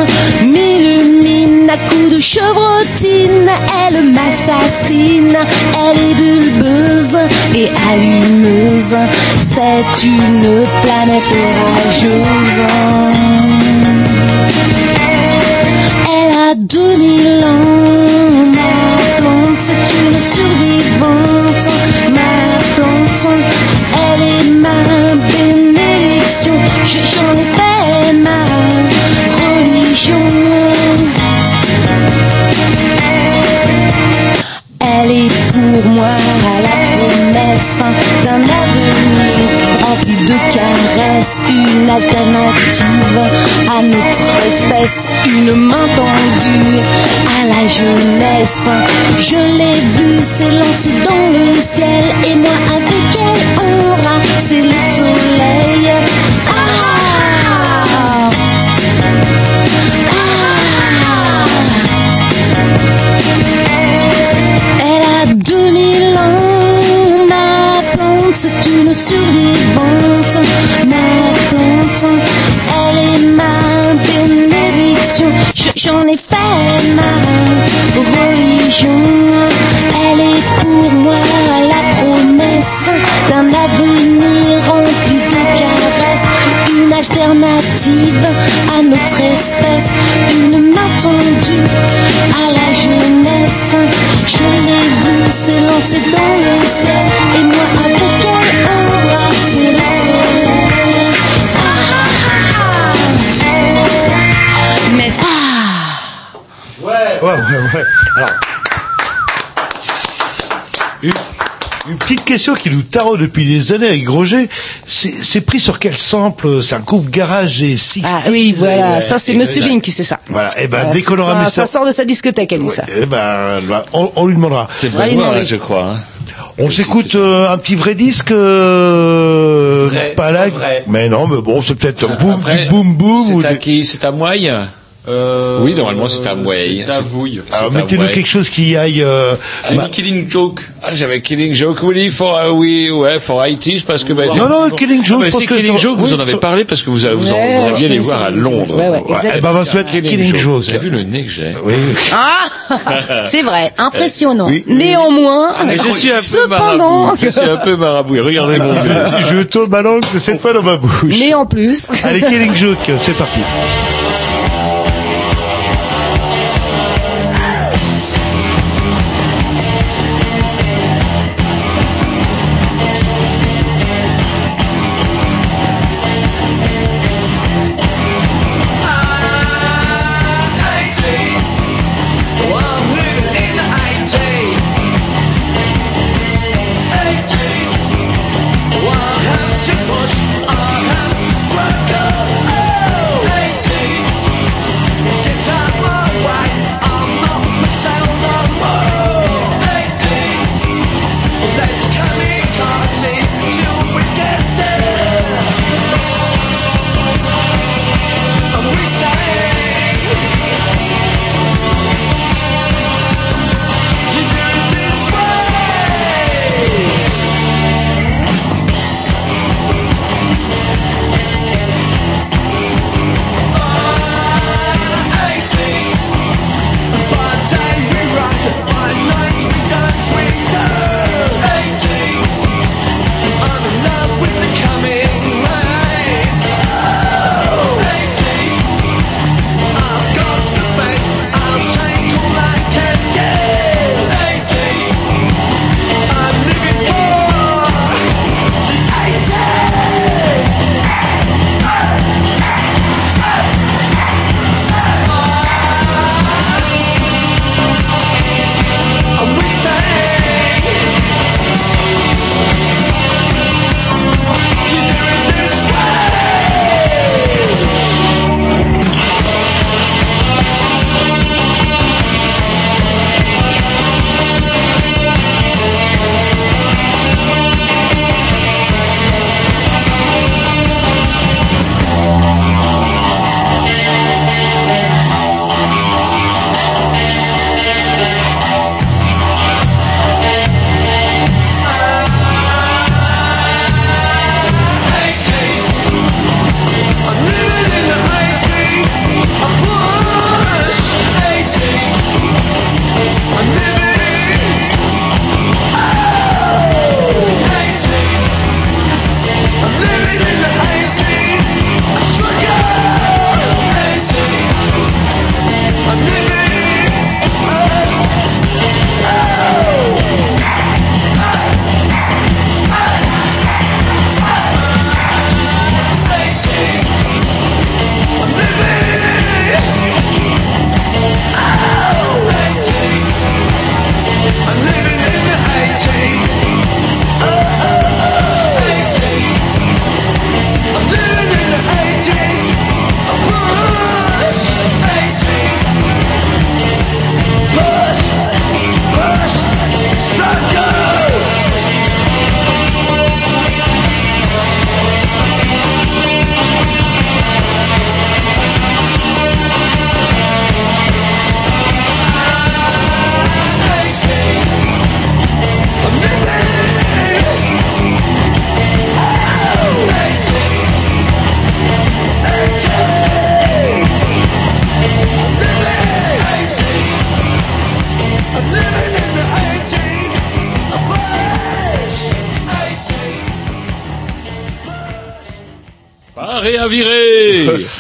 m'illumine à coups de chevrotine. Elle m'assassine, elle est bulbeuse et allumeuse. C'est une planète orageuse. 2000 ans, ma plante, c'est une survivante. Ma plante, elle est ma bénédiction. Je, je... une alternative à notre espèce, une main tendue à la jeunesse. Je l'ai vue s'élancer dans le ciel et moi avec elle embrasser le soleil. Ah, Elle a 2000 ans, ma plante, c'est une survivante. J'en ai fait ma religion. Elle est pour moi la promesse d'un avenir rempli de caresses. Une alternative à notre espèce. Une main tendue à la jeunesse. Je l'ai vu s'élancer dans le ciel
une petite question qui nous taraude depuis des années avec Roger. C'est c'est pris sur quel sample? C'est un couple garage et six.
Ah oui, voilà, ça c'est Monsieur Bing qui sait ça.
Voilà, et ben
Voilà,
dès qu'on
ça-
aura mis
ça
ça,
sort de sa discothèque, elle dit ça.
eh ben, bah, on, on lui demandera.
C'est vrai, je crois. hein.
On s'écoute euh, un petit vrai disque, euh,
Vrai,
pas là,
vrai.
mais non, mais bon, c'est peut-être boom boom ou
C'est à qui? C'est à Mouaille
Euh,
Oui, normalement, c'est à Mouaille.
C'est à Vouille.
Alors
à
mettez-nous quelque chose qui aille. Euh,
J'ai
bah-
mis Killing Joke.
Ah, j'avais Killing Joke, oui, for, euh, oui, ouais, for 80s, parce que, bah,
Non, non, Killing Joke,
Ah,
que
Killing Joke, vous
oui,
en avez
sur-
parlé parce que vous, vous, en- vous aviez les voir à Londres.
Ouais, ouais,
eh ben, on va se mettre Killing Joke.
T'as vu le nez que j'ai
Oui.
Ah, [LAUGHS] c'est vrai, impressionnant.
Oui.
Néanmoins,
Mais je suis un peu
cependant,
marabout. Je suis un peu marabout. Regardez mon [LAUGHS] nez.
Je tourne ma langue cette fois dans ma bouche.
mais en plus,
Allez, Killing Joke, c'est parti.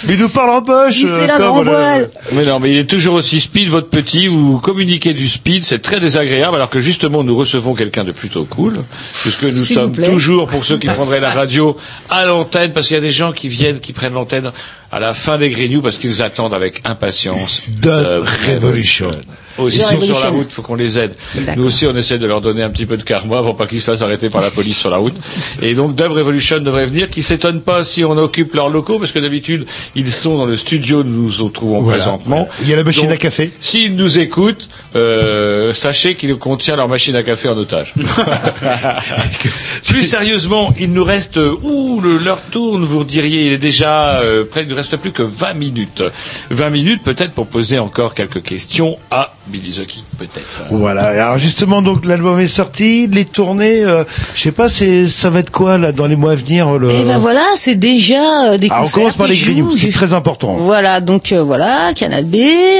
Il nous parle en poche. Euh,
la grand voile.
Mais non, mais il est toujours aussi speed, votre petit. Vous communiquez du speed, c'est très désagréable, alors que justement, nous recevons quelqu'un de plutôt cool, puisque nous sommes toujours, pour ceux qui prendraient la radio, à l'antenne, parce qu'il y a des gens qui viennent, qui prennent l'antenne à la fin des Grignoux, parce qu'ils attendent avec impatience
Dub Revolution.
Aussi,
The
ils sont sur la route, faut qu'on les aide. Nous aussi, on essaie de leur donner un petit peu de karma pour pas qu'ils se fassent arrêter par la police sur la route. Et donc, Dub Revolution devrait venir, qui s'étonne pas si on occupe leurs locaux, parce que d'habitude, ils sont dans le studio où nous nous trouvons
Voilà.
Présentement.
Il y a la machine
Donc,
à café.
S'ils nous écoutent, euh, sachez qu'ils contient leur machine à café en otage. [LAUGHS] plus sérieusement, il nous reste, euh, ouh, le- l'heure tourne, vous diriez, il est déjà euh, près, il ne reste plus que 20 minutes. 20 minutes peut-être pour poser encore quelques questions à Billy Zucky, peut-être.
Voilà. Alors justement, donc l'album est sorti, les tournées. euh, je sais pas, c'est ça va être quoi là dans les mois à venir le...
Et ben voilà, c'est déjà euh, des
Ah, on
concerts
commence par les Grignoux, c'est très important.
Voilà, donc euh, voilà, Canal B,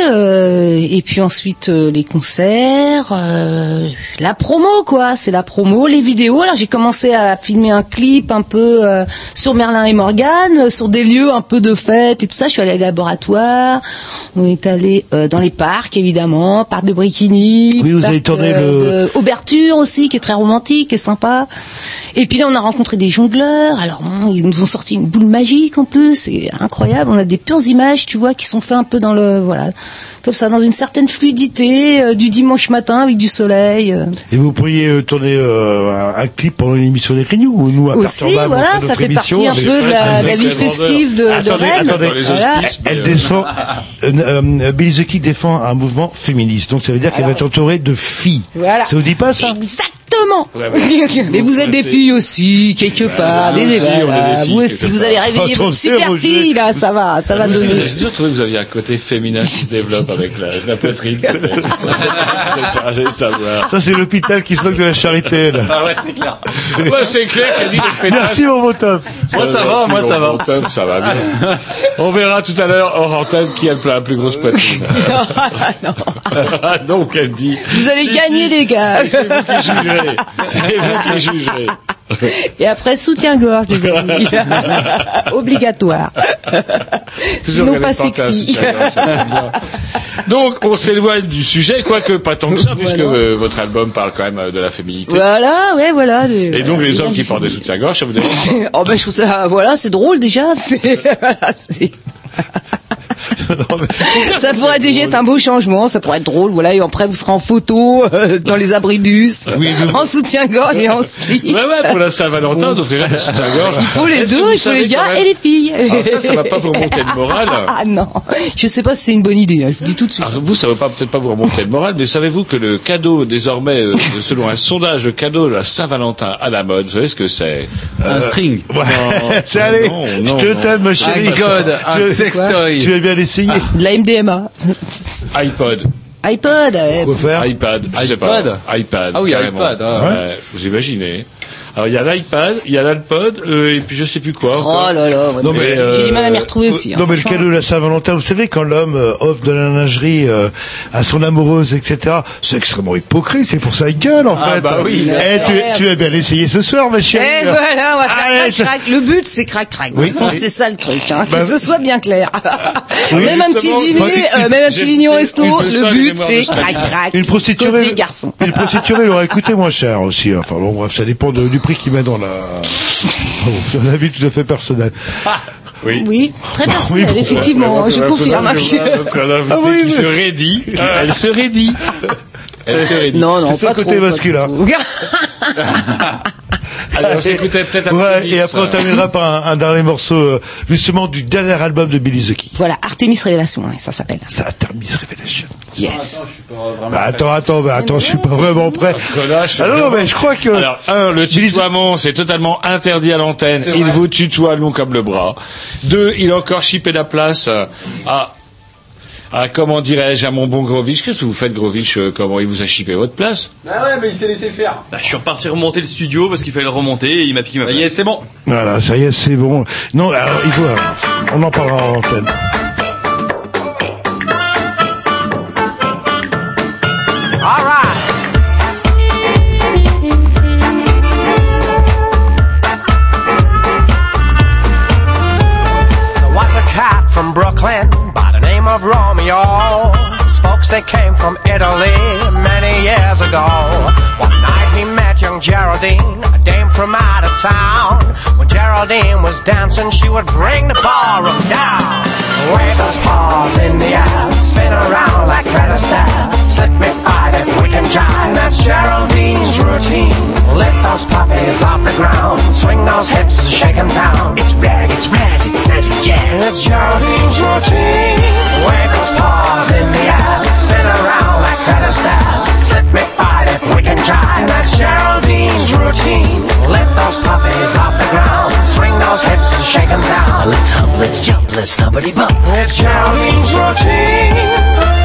euh, et puis ensuite euh, les concerts, euh, la promo quoi, c'est la promo, les vidéos. Alors j'ai commencé à filmer un clip un peu sur Merlin et Morgan, euh, sur des lieux un peu de fête et tout ça. Je suis allée au laboratoire, on est allé dans les parcs évidemment, parc de Brikini,
Oui, vous
parc,
avez tourné
de Auberture aussi, qui est très romantique et sympa. Et puis là, on a rencontré des jongleurs. Alors, ils nous ont sorti une boule magique en plus. C'est incroyable. On a des pures images, tu vois, qui sont faites un peu dans le, voilà, comme ça, dans une certaine fluidité euh, du dimanche matin avec du soleil. euh.
Et vous pourriez euh, tourner euh, un, un clip pendant une émission des Grignoux ou nous à
Aussi, voilà, ça fait
émission
partie un peu de la, vie festive de, de
Attendez,
Rennes. Voilà.
hospices, mais,
Elle descend. Euh, euh, Billy the Kid défend un mouvement féministe, donc ça veut dire qu'elle va être entourée de filles.
Voilà.
Ça vous dit pas ça?
Exactement.
Ouais, ouais. [LAUGHS]
Mais vous êtes des filles aussi, quelque part.
est
voilà,
des filles,
vous aussi, vous
part.
allez réveiller votre super fille, là, ça va, ça va donner.
J'ai toujours trouvé que vous aviez un côté féminin qui se développe avec la, la poitrine. [LAUGHS] C'est pas, j'ai savoir.
Ça c'est l'hôpital qui se moque de la charité. Là.
Ah ouais, c'est clair.
Ouais, c'est clair qu'elle dit les pétasses.
Merci mon beau top.
Moi, ça va, moi, ça va.
Ça va bien. [LAUGHS] On verra tout à l'heure hors antenne qui a la plus grosse poitrine. Ah, Donc elle dit.
Vous allez gagner,
si.
les gars.
C'est vous qui jugerez. C'est vous qui jugerez.
Et après, soutien-gorge, [LAUGHS] les amis. Obligatoire. Sinon pas sexy.
Donc on s'éloigne du sujet, quoique pas tant que ça, puisque euh, votre album parle quand même euh, de la féminité.
Voilà, ouais, voilà.
Et donc les hommes qui portent des soutiens-gorge, ça vous dérange [LAUGHS]
Oh ben je trouve ça, voilà, c'est drôle déjà. C'est- [LAUGHS] [LAUGHS] ça pourrait déjà être un beau changement, ça pourrait être drôle, voilà. Et après vous serez en photo euh, dans les abribus, [LAUGHS] en soutien-gorge et en slip.
Ouais, ouais, pour la Saint-Valentin, on offrirait des [LAUGHS] soutiens-gorge.
Il faut les deux, il faut les gars et les filles.
Alors ça, ça va pas vous remonter le moral.
Ah non, je sais pas si c'est une bonne idée. hein, je vous dis tout de suite.
Alors vous, ça va pas peut-être pas vous remonter le moral, mais savez-vous que le cadeau désormais, euh, selon un sondage, le cadeau de la Saint-Valentin à la mode, vous savez ce que c'est?
Un string.
Non,
C'est allez,
non, non,
je
non.
t'aime ma chérie.
Un code, un sextoy.
Tu vas bien l'essayer.
De la MDMA.
iPod,
iPod.
Quoi faire
iPad, je sais pas.
iPad
iPad.
Ah oui,
carrément.
iPad, ah.
Ouais, vous imaginez. Alors il y a l'iPad, il y a l'iPod, euh, et puis je sais plus quoi.
Oh là là,
Non, mais,
j'ai du mal à m'y
euh,
retrouver aussi. hein,
Non mais le cadeau de la Saint-Valentin, vous savez quand l'homme euh, offre de la lingerie euh, à son amoureuse, etc. C'est extrêmement hypocrite, c'est pour ça qu'il gueule en
Ah,
fait.
bah oui.
Eh, tu, tu vas bien l'essayer ce soir, ma chérie.
Eh voilà, on va faire
Allez,
crac, crac. Le but, c'est crac crac.
Oui.
C'est ça le truc, hein,
Bah,
que ce soit bien clair.
Oui, [LAUGHS]
même un petit dîner, euh, même un petit dîner au resto, le but, c'est crac crac.
Une prostituée,
garçon.
une prostituée, elle aurait coûté moins cher aussi. Enfin bon, bref, ça dépend du prix qu'il met dans la. C'est un avis tout à fait personnel.
Oui.
Oui, très personnel,
Oui, bon,
effectivement, je confirme.
Ah oui,
qui
oui.
se raidit. Elle se raidit. Elle se raidit.
Non, non,
C'est
pas
son côté
trop,
masculin. [LAUGHS] [LAUGHS]
Allez, on s'écoutait peut-être un
Ouais, et après on terminera par un, un dernier morceau, euh, justement, du dernier album de Billy the.
Voilà, Artemis Révélation, hein, ça s'appelle.
Ça a terminé Revelation.
Yes.
Bah, attends, attends, bah, attends, je suis pas vraiment prêt.
relâche.
Ah non, mais je crois que.
Alors, un, le tutoiement, c'est totalement interdit à l'antenne. Il vous tutoie long comme le bras. Deux, il a encore chippé la place euh, à, à comment dirais-je, à mon bon Grovitch. Qu'est-ce que vous faites, Grovitch euh, Comment il vous a chippé votre place?
Bah ouais, mais il s'est laissé faire. Bah, je suis reparti remonter le studio parce qu'il fallait le remonter et il m'a piqué ma place.
Ça y est, c'est bon.
Voilà, ça y est, c'est bon. Non, alors, il faut. On en parlera en antenne.
He came from Italy many years ago. One night he met young Geraldine, a dame from out of town. When Geraldine was dancing, she would bring the ballroom down. Wave those paws in the air, spin around like feather staff. Slip me five if we can jive. That's Geraldine's routine. Lift those puppies off the ground, swing those hips and shake 'em down. It's rag, it's razz, it's snazzy jazz. It's Geraldine's routine. Wave those paws in the air, spin around like feather. Slip me five if we can jive. That's Geraldine's routine. Lift those puppies off the ground, swing those hips and shake 'em down.
Let's hump, let's jump, let's stumpity bump.
It's Geraldine's routine.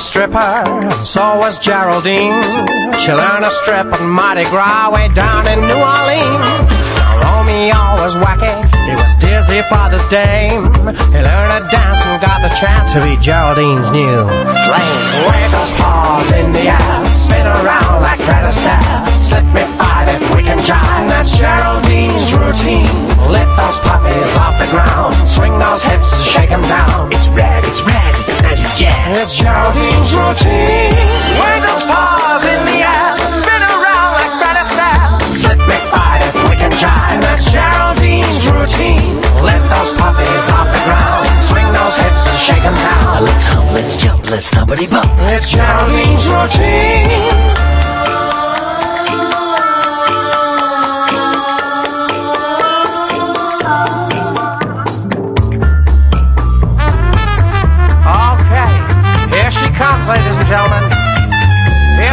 Stripper, so was Geraldine. She learned to strip on Mardi Gras way down in New Orleans. Romeo was wacky, he was dizzy for this dame. He learned to dance and got the chance to be Geraldine's new flame. Wave those paws in the air, spin around like Fred Astaire. Slip me if we can jive, that's Geraldine's routine. Lift those puppies off the ground, swing those hips and shake 'em down. It's rag, it's razz, it's snazzy jazz. It's Geraldine's routine. Wave those paws in the air, spin around like Astaire. Slip me five if we can jive, that's Geraldine's routine. Lift those puppies off the ground, swing those hips and shake 'em down.
Let's hump, let's jump, let's stumpity bump.
It's Geraldine's routine.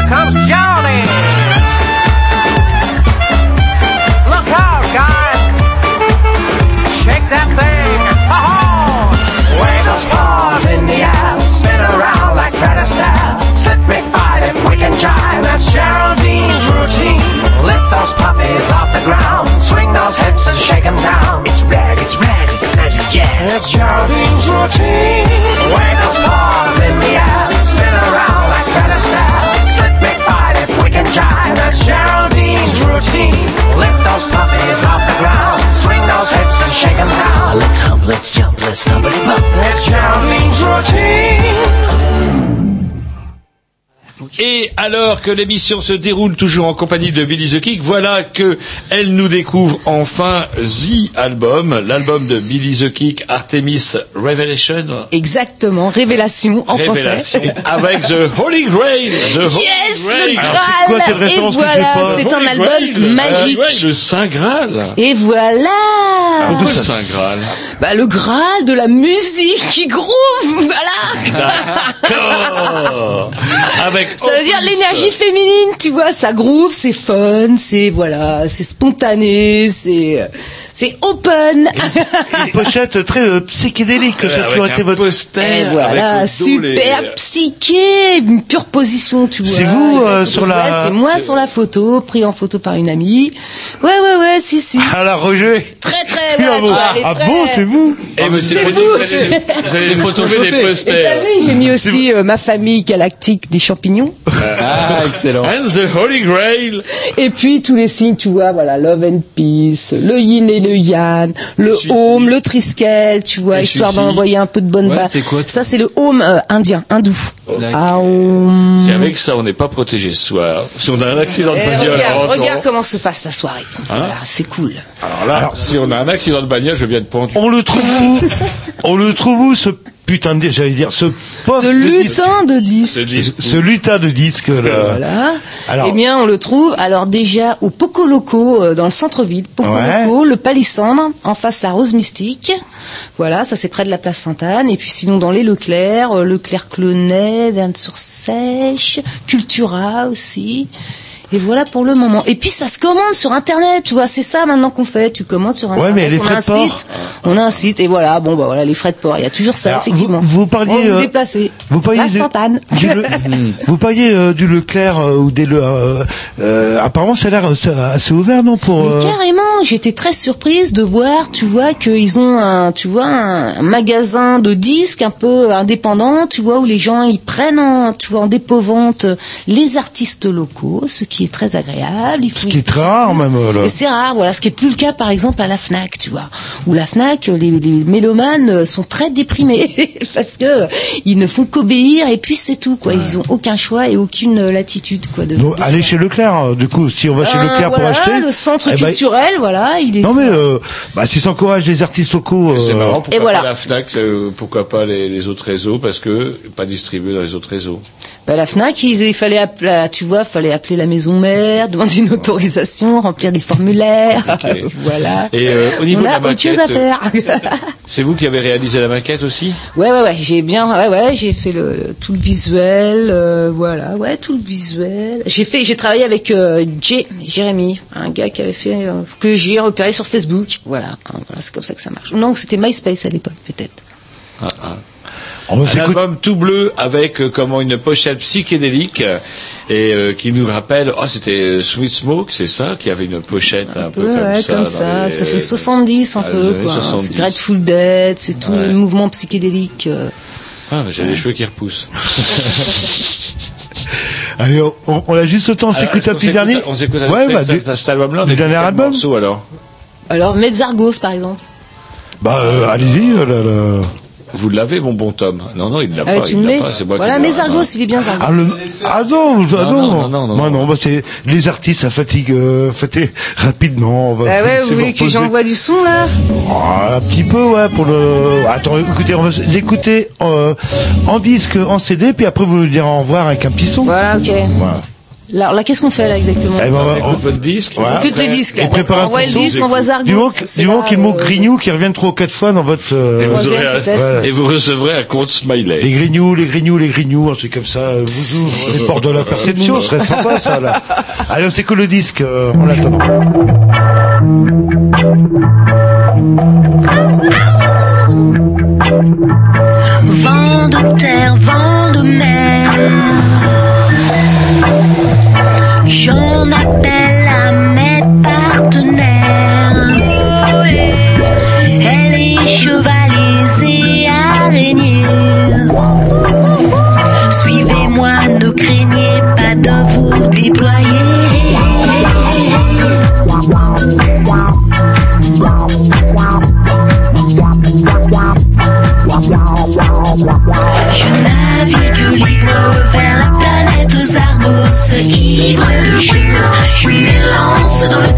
Comes Geraldine. Look out, guys. Shake that thing. Ha-ha! Wave those paws in the air. Spin around like Fred Astaire. Slip me five if we can jive. That's Geraldine's routine. Lift those puppies off the ground. Swing those hips and shake 'em down. It's rag, it's razz, it's snazzy jazz. It's Geraldine's routine. Wave those paws in the air. Spin around like Fred Astaire. Jive. That's Geraldine's routine. Lift those puppies off the ground. Swing those hips and shake 'em down.
Let's hump, let's jump, let's stumpity bump.
It's Geraldine's routine.
Et alors que l'émission se déroule toujours en compagnie de Billy the Kick, voilà que elle nous découvre enfin The Album, l'album de Billy the Kick, Artemis Revelation.
Exactement, révélation en
Révélation
français.
avec The Holy Grail. The Holy
Yes,
Grail.
le Graal. Et voilà, c'est un album
Grail,
magique.
le Saint Graal.
Et voilà.
Pourquoi le Saint Graal.
Bah le Graal de la musique qui groove, voilà.
Avec
Ça veut dire l'énergie féminine, tu vois, ça groove, c'est fun, c'est voilà, c'est spontané, c'est c'est open.
Une pochette très euh, psychédélique, ça a toujours été votre
Et voilà, super psyché, une pure position, tu vois.
C'est vous, euh, sur la-
Ouais, c'est moi sur la photo, pris en photo par une amie. Ouais, ouais, ouais, si, si.
À la Roger.
Très, très,
Ah
voilà, tu
bon,
vois, elle est
ah
très-
bon, c'est vous
Et vous, c'est vous,
c'est-
vous photographier des
Et t'as
posters.
vu, j'ai mis aussi euh, ma famille galactique des champignons.
Ah, excellent.
And the Holy Grail.
Et puis tous les signes, tu vois, voilà, love and peace, le yin et le yang, le home, le triskel, tu vois,
Et
histoire d'envoyer un peu de bonne
Ouais,
base.
c'est quoi,
ça c'est le home euh, indien, hindou. Ah, home.
Si avec ça on n'est pas protégé ce soir, si on a un accident de
Eh,
bagnole,
regarde, comment se passe la soirée.
Hein
Voilà, c'est cool.
alors là, si on a un accident de bagnole, je viens de pendu.
On le trouve où [LAUGHS] On le trouve où ce putain de j'allais dire ce poste
Ce
de disque
lutin de disque.
ce lutin de disque là.
Voilà.
Alors-
eh bien, on le trouve alors déjà au Poco Loco euh, dans le centre-ville. Poco
Ouais.
Loco, le Palissandre, en face la Rose Mystique. Voilà, ça c'est près de la place Sainte-Anne. Et puis sinon dans les Leclerc, euh, Leclerc Clenay, Verne-sur-Sèche, Cultura aussi. Et voilà pour le moment. Et puis ça se commande sur Internet, tu vois, c'est ça maintenant qu'on fait. Tu commandes sur Internet.
mais les
on
frais
a un
de port.
site, on a un site et voilà. Bon bah voilà, les frais de port, il y a toujours ça
Alors,
effectivement.
vous- vous parliez,
On vous
euh,
déplacer.
vous parliez
La
de-
Sainte-Anne.
Du Le- [LAUGHS] Vous parliez euh, du Leclerc euh, ou des Le- euh, euh, apparemment ça a l'air euh, assez ouvert non pour
Mais
euh,
carrément, j'étais très surprise de voir, tu vois, qu'ils ont un, tu vois, un magasin de disques un peu indépendant, tu vois, où les gens ils prennent, en, tu vois, en dépôt-vente les artistes locaux, ce qui est très agréable. Il faut-
ce qui est très rare même euh, là.
C'est rare, voilà, ce qui est plus le cas par exemple à la Fnac, tu vois, où la Fnac, les, les mélomanes euh, sont très déprimés [LAUGHS] parce que euh, ils ne font qu'obéir et puis c'est tout, quoi. Ils ont aucun choix et aucune euh, latitude, quoi. De,
Donc, allez chez Leclerc euh, du coup si on va chez
Euh,
Leclerc pour
voilà,
acheter
le centre
eh ben,
culturel, voilà, il est.
non mais euh, bah, si ça encourage les artistes locaux
C'est
euh,
marrant, pourquoi
Et voilà.
pas la FNAC, euh, pourquoi pas les, les autres réseaux, parce que pas distribué dans les autres réseaux.
Bah, la Fnac, il, il fallait appeler, tu vois, fallait appeler la maison mère, demander une autorisation, remplir des formulaires, [LAUGHS] voilà.
Et euh, au niveau
On
de
a
la
autre chose à faire. [LAUGHS]
c'est vous qui avez réalisé la maquette aussi?
Ouais, ouais, ouais, j'ai bien, ouais, ouais, j'ai fait le tout le visuel, euh, voilà, ouais, tout le visuel. J'ai fait, j'ai travaillé avec euh, Jay, Jérémy, un gars qui avait fait euh, que j'ai repéré sur Facebook, voilà, Hein, voilà, c'est comme ça que ça marche. Non, c'était MySpace à l'époque, peut-être.
Ah, ah.
On
un album tout bleu avec euh, comment une pochette psychédélique euh, et euh, qui nous rappelle oh c'était Sweet Smoke c'est ça qui avait une pochette un, peu
Ouais,
comme
ouais,
ça
comme ça.
les-
Ça fait 70 un
Ah,
peu, quoi.
70.
C'est Grateful Dead, c'est tout
Ouais.
le mouvement psychédélique. euh.
ah j'ai les cheveux qui repoussent [LAUGHS]
allez on, a juste le temps on s'écoute un petit
s'écoute-
dernier
on s'écoute un
ouais bah,
de
du-
cet- cet album là
le dernier album
morceau alors
Alors, Metzargos, par exemple.
bah euh, allez-y là, là.
Vous l'avez mon bon Tom non non il l'a
Ah,
pas
tu
il l'a pas c'est moi
Voilà,
qui l'ai.
Metzargos, il est bien Zargos.
Ah, le... ah non, ah
Non,
non,
non, non, non,
Moi, non, bah, c'est les artistes, ça fatigue, euh, fatigue rapidement. On va
Ah ouais, vous voulez que j'envoie du son, là
Oh, un petit peu, ouais, pour le. Attends, écoutez, on va l'écouter euh, en disque, en CD, puis après vous nous direz au revoir avec un petit son.
Voilà, ok.
Voilà.
Là, là qu'est-ce qu'on fait, là, exactement
Eh ben, on
écoute votre disque
Voilà.
Que les disques, là.
Et préparez
On
un
envoie le disque, on envoie
Du
Zargos. c'est
du moment qu'il
euh,
grignou qui reviennent trois ou quatre fois dans votre. euh,
et vous, aurez un-
peut-être.
et vous recevrez un compte smiley
les grignoux, les grignoux, les grignoux, un truc comme ça, euh, vous ouvre les portes de la perception, ce serait sympa ça là. [LAUGHS] Allez, on s'écoute le disque euh, en attendant.
Vent de terre, J'en appelle m'élance dans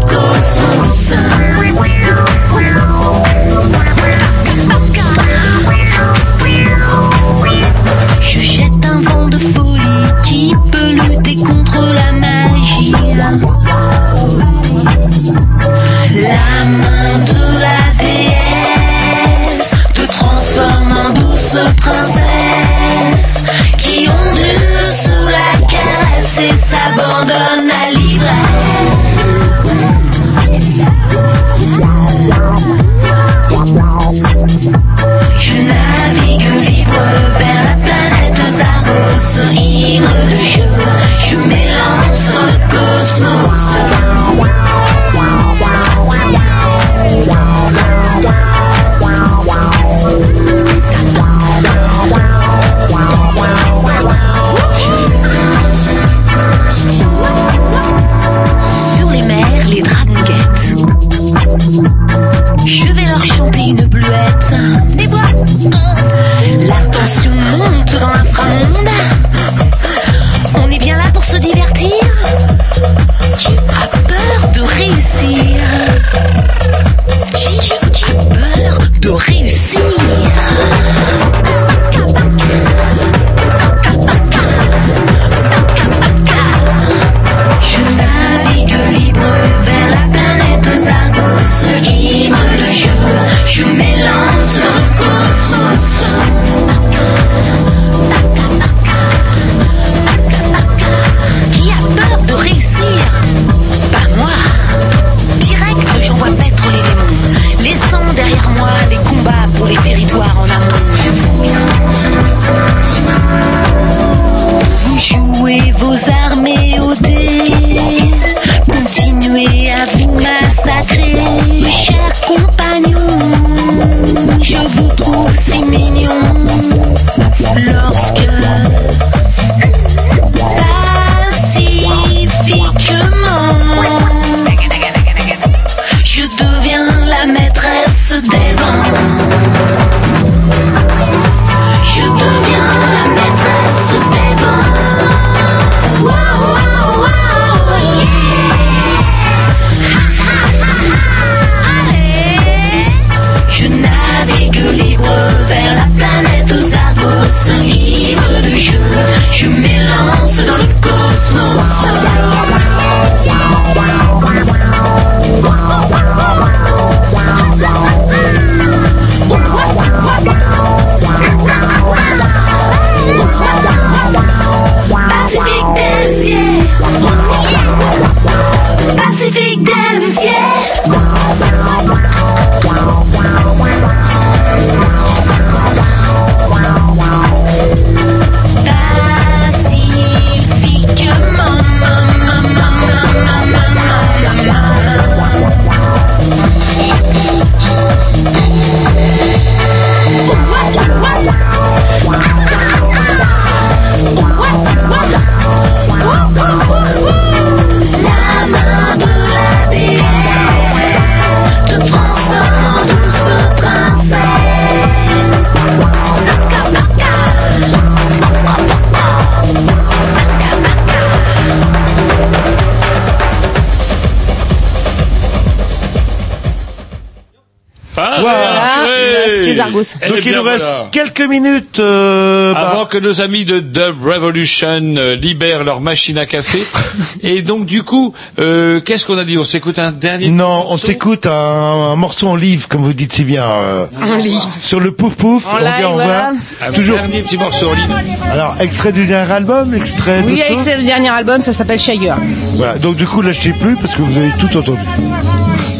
Eh
Donc il nous reste
voilà.
quelques minutes. euh, bah,
Avant que nos amis de Dub Revolution euh, libèrent leur machine à café. [LAUGHS] Et donc du coup, euh, qu'est-ce qu'on a dit? On s'écoute un dernier
Non, on s'écoute un, un morceau en live, comme vous dites si bien. euh,
En live.
Sur le pouf pouf.
En
on
live,
au revoir.
voilà.
Un
Toujours.
dernier petit morceau en ligne.
Alors, extrait du dernier album, extrait
Oui,
chose?
le dernier album, ça s'appelle Shagger.
Voilà. Donc du coup, l'achetez plus parce que vous avez tout entendu.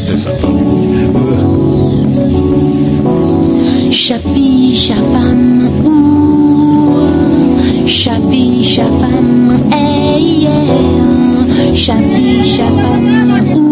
C'est ça.
شفی شفم او. شفی شفم ای شفی شفم
او.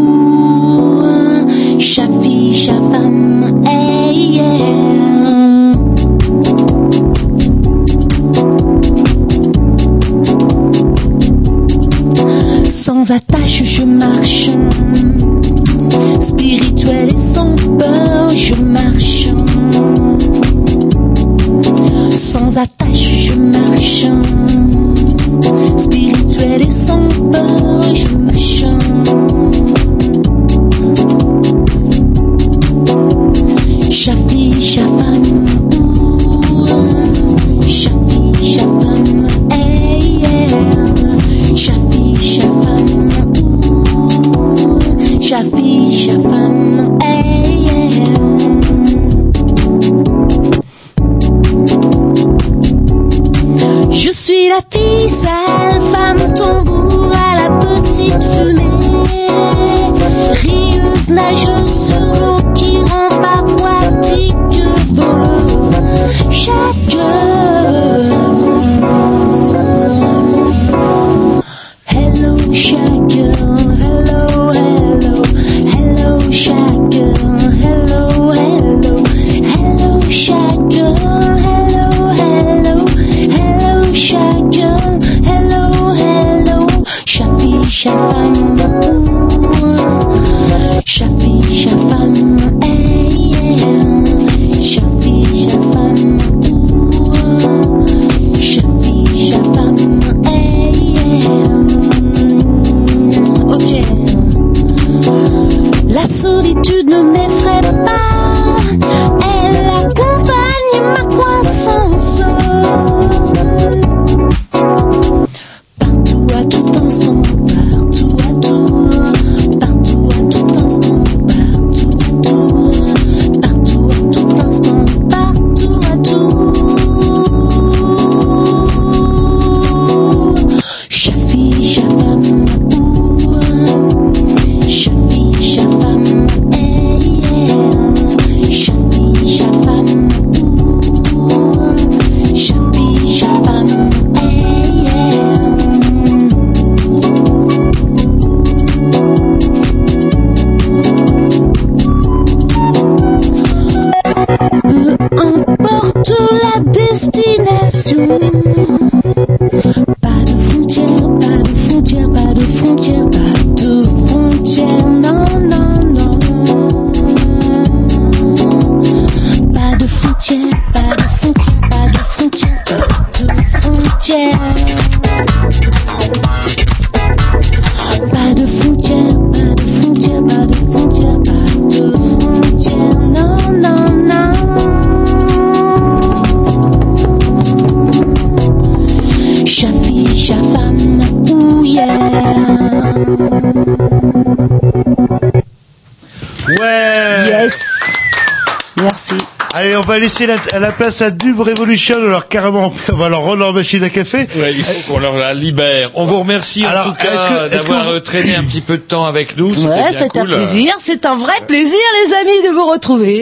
On laisser la, la place à Dub Revolution, alors carrément, [LAUGHS] on va leur rendre leur machine à café.
Ouais, il faut qu'on leur la libère. On vous remercie en tout cas d'avoir traîné un petit peu de temps avec nous.
Ouais, c'est un plaisir, c'est un vrai plaisir, les amis, de vous retrouver.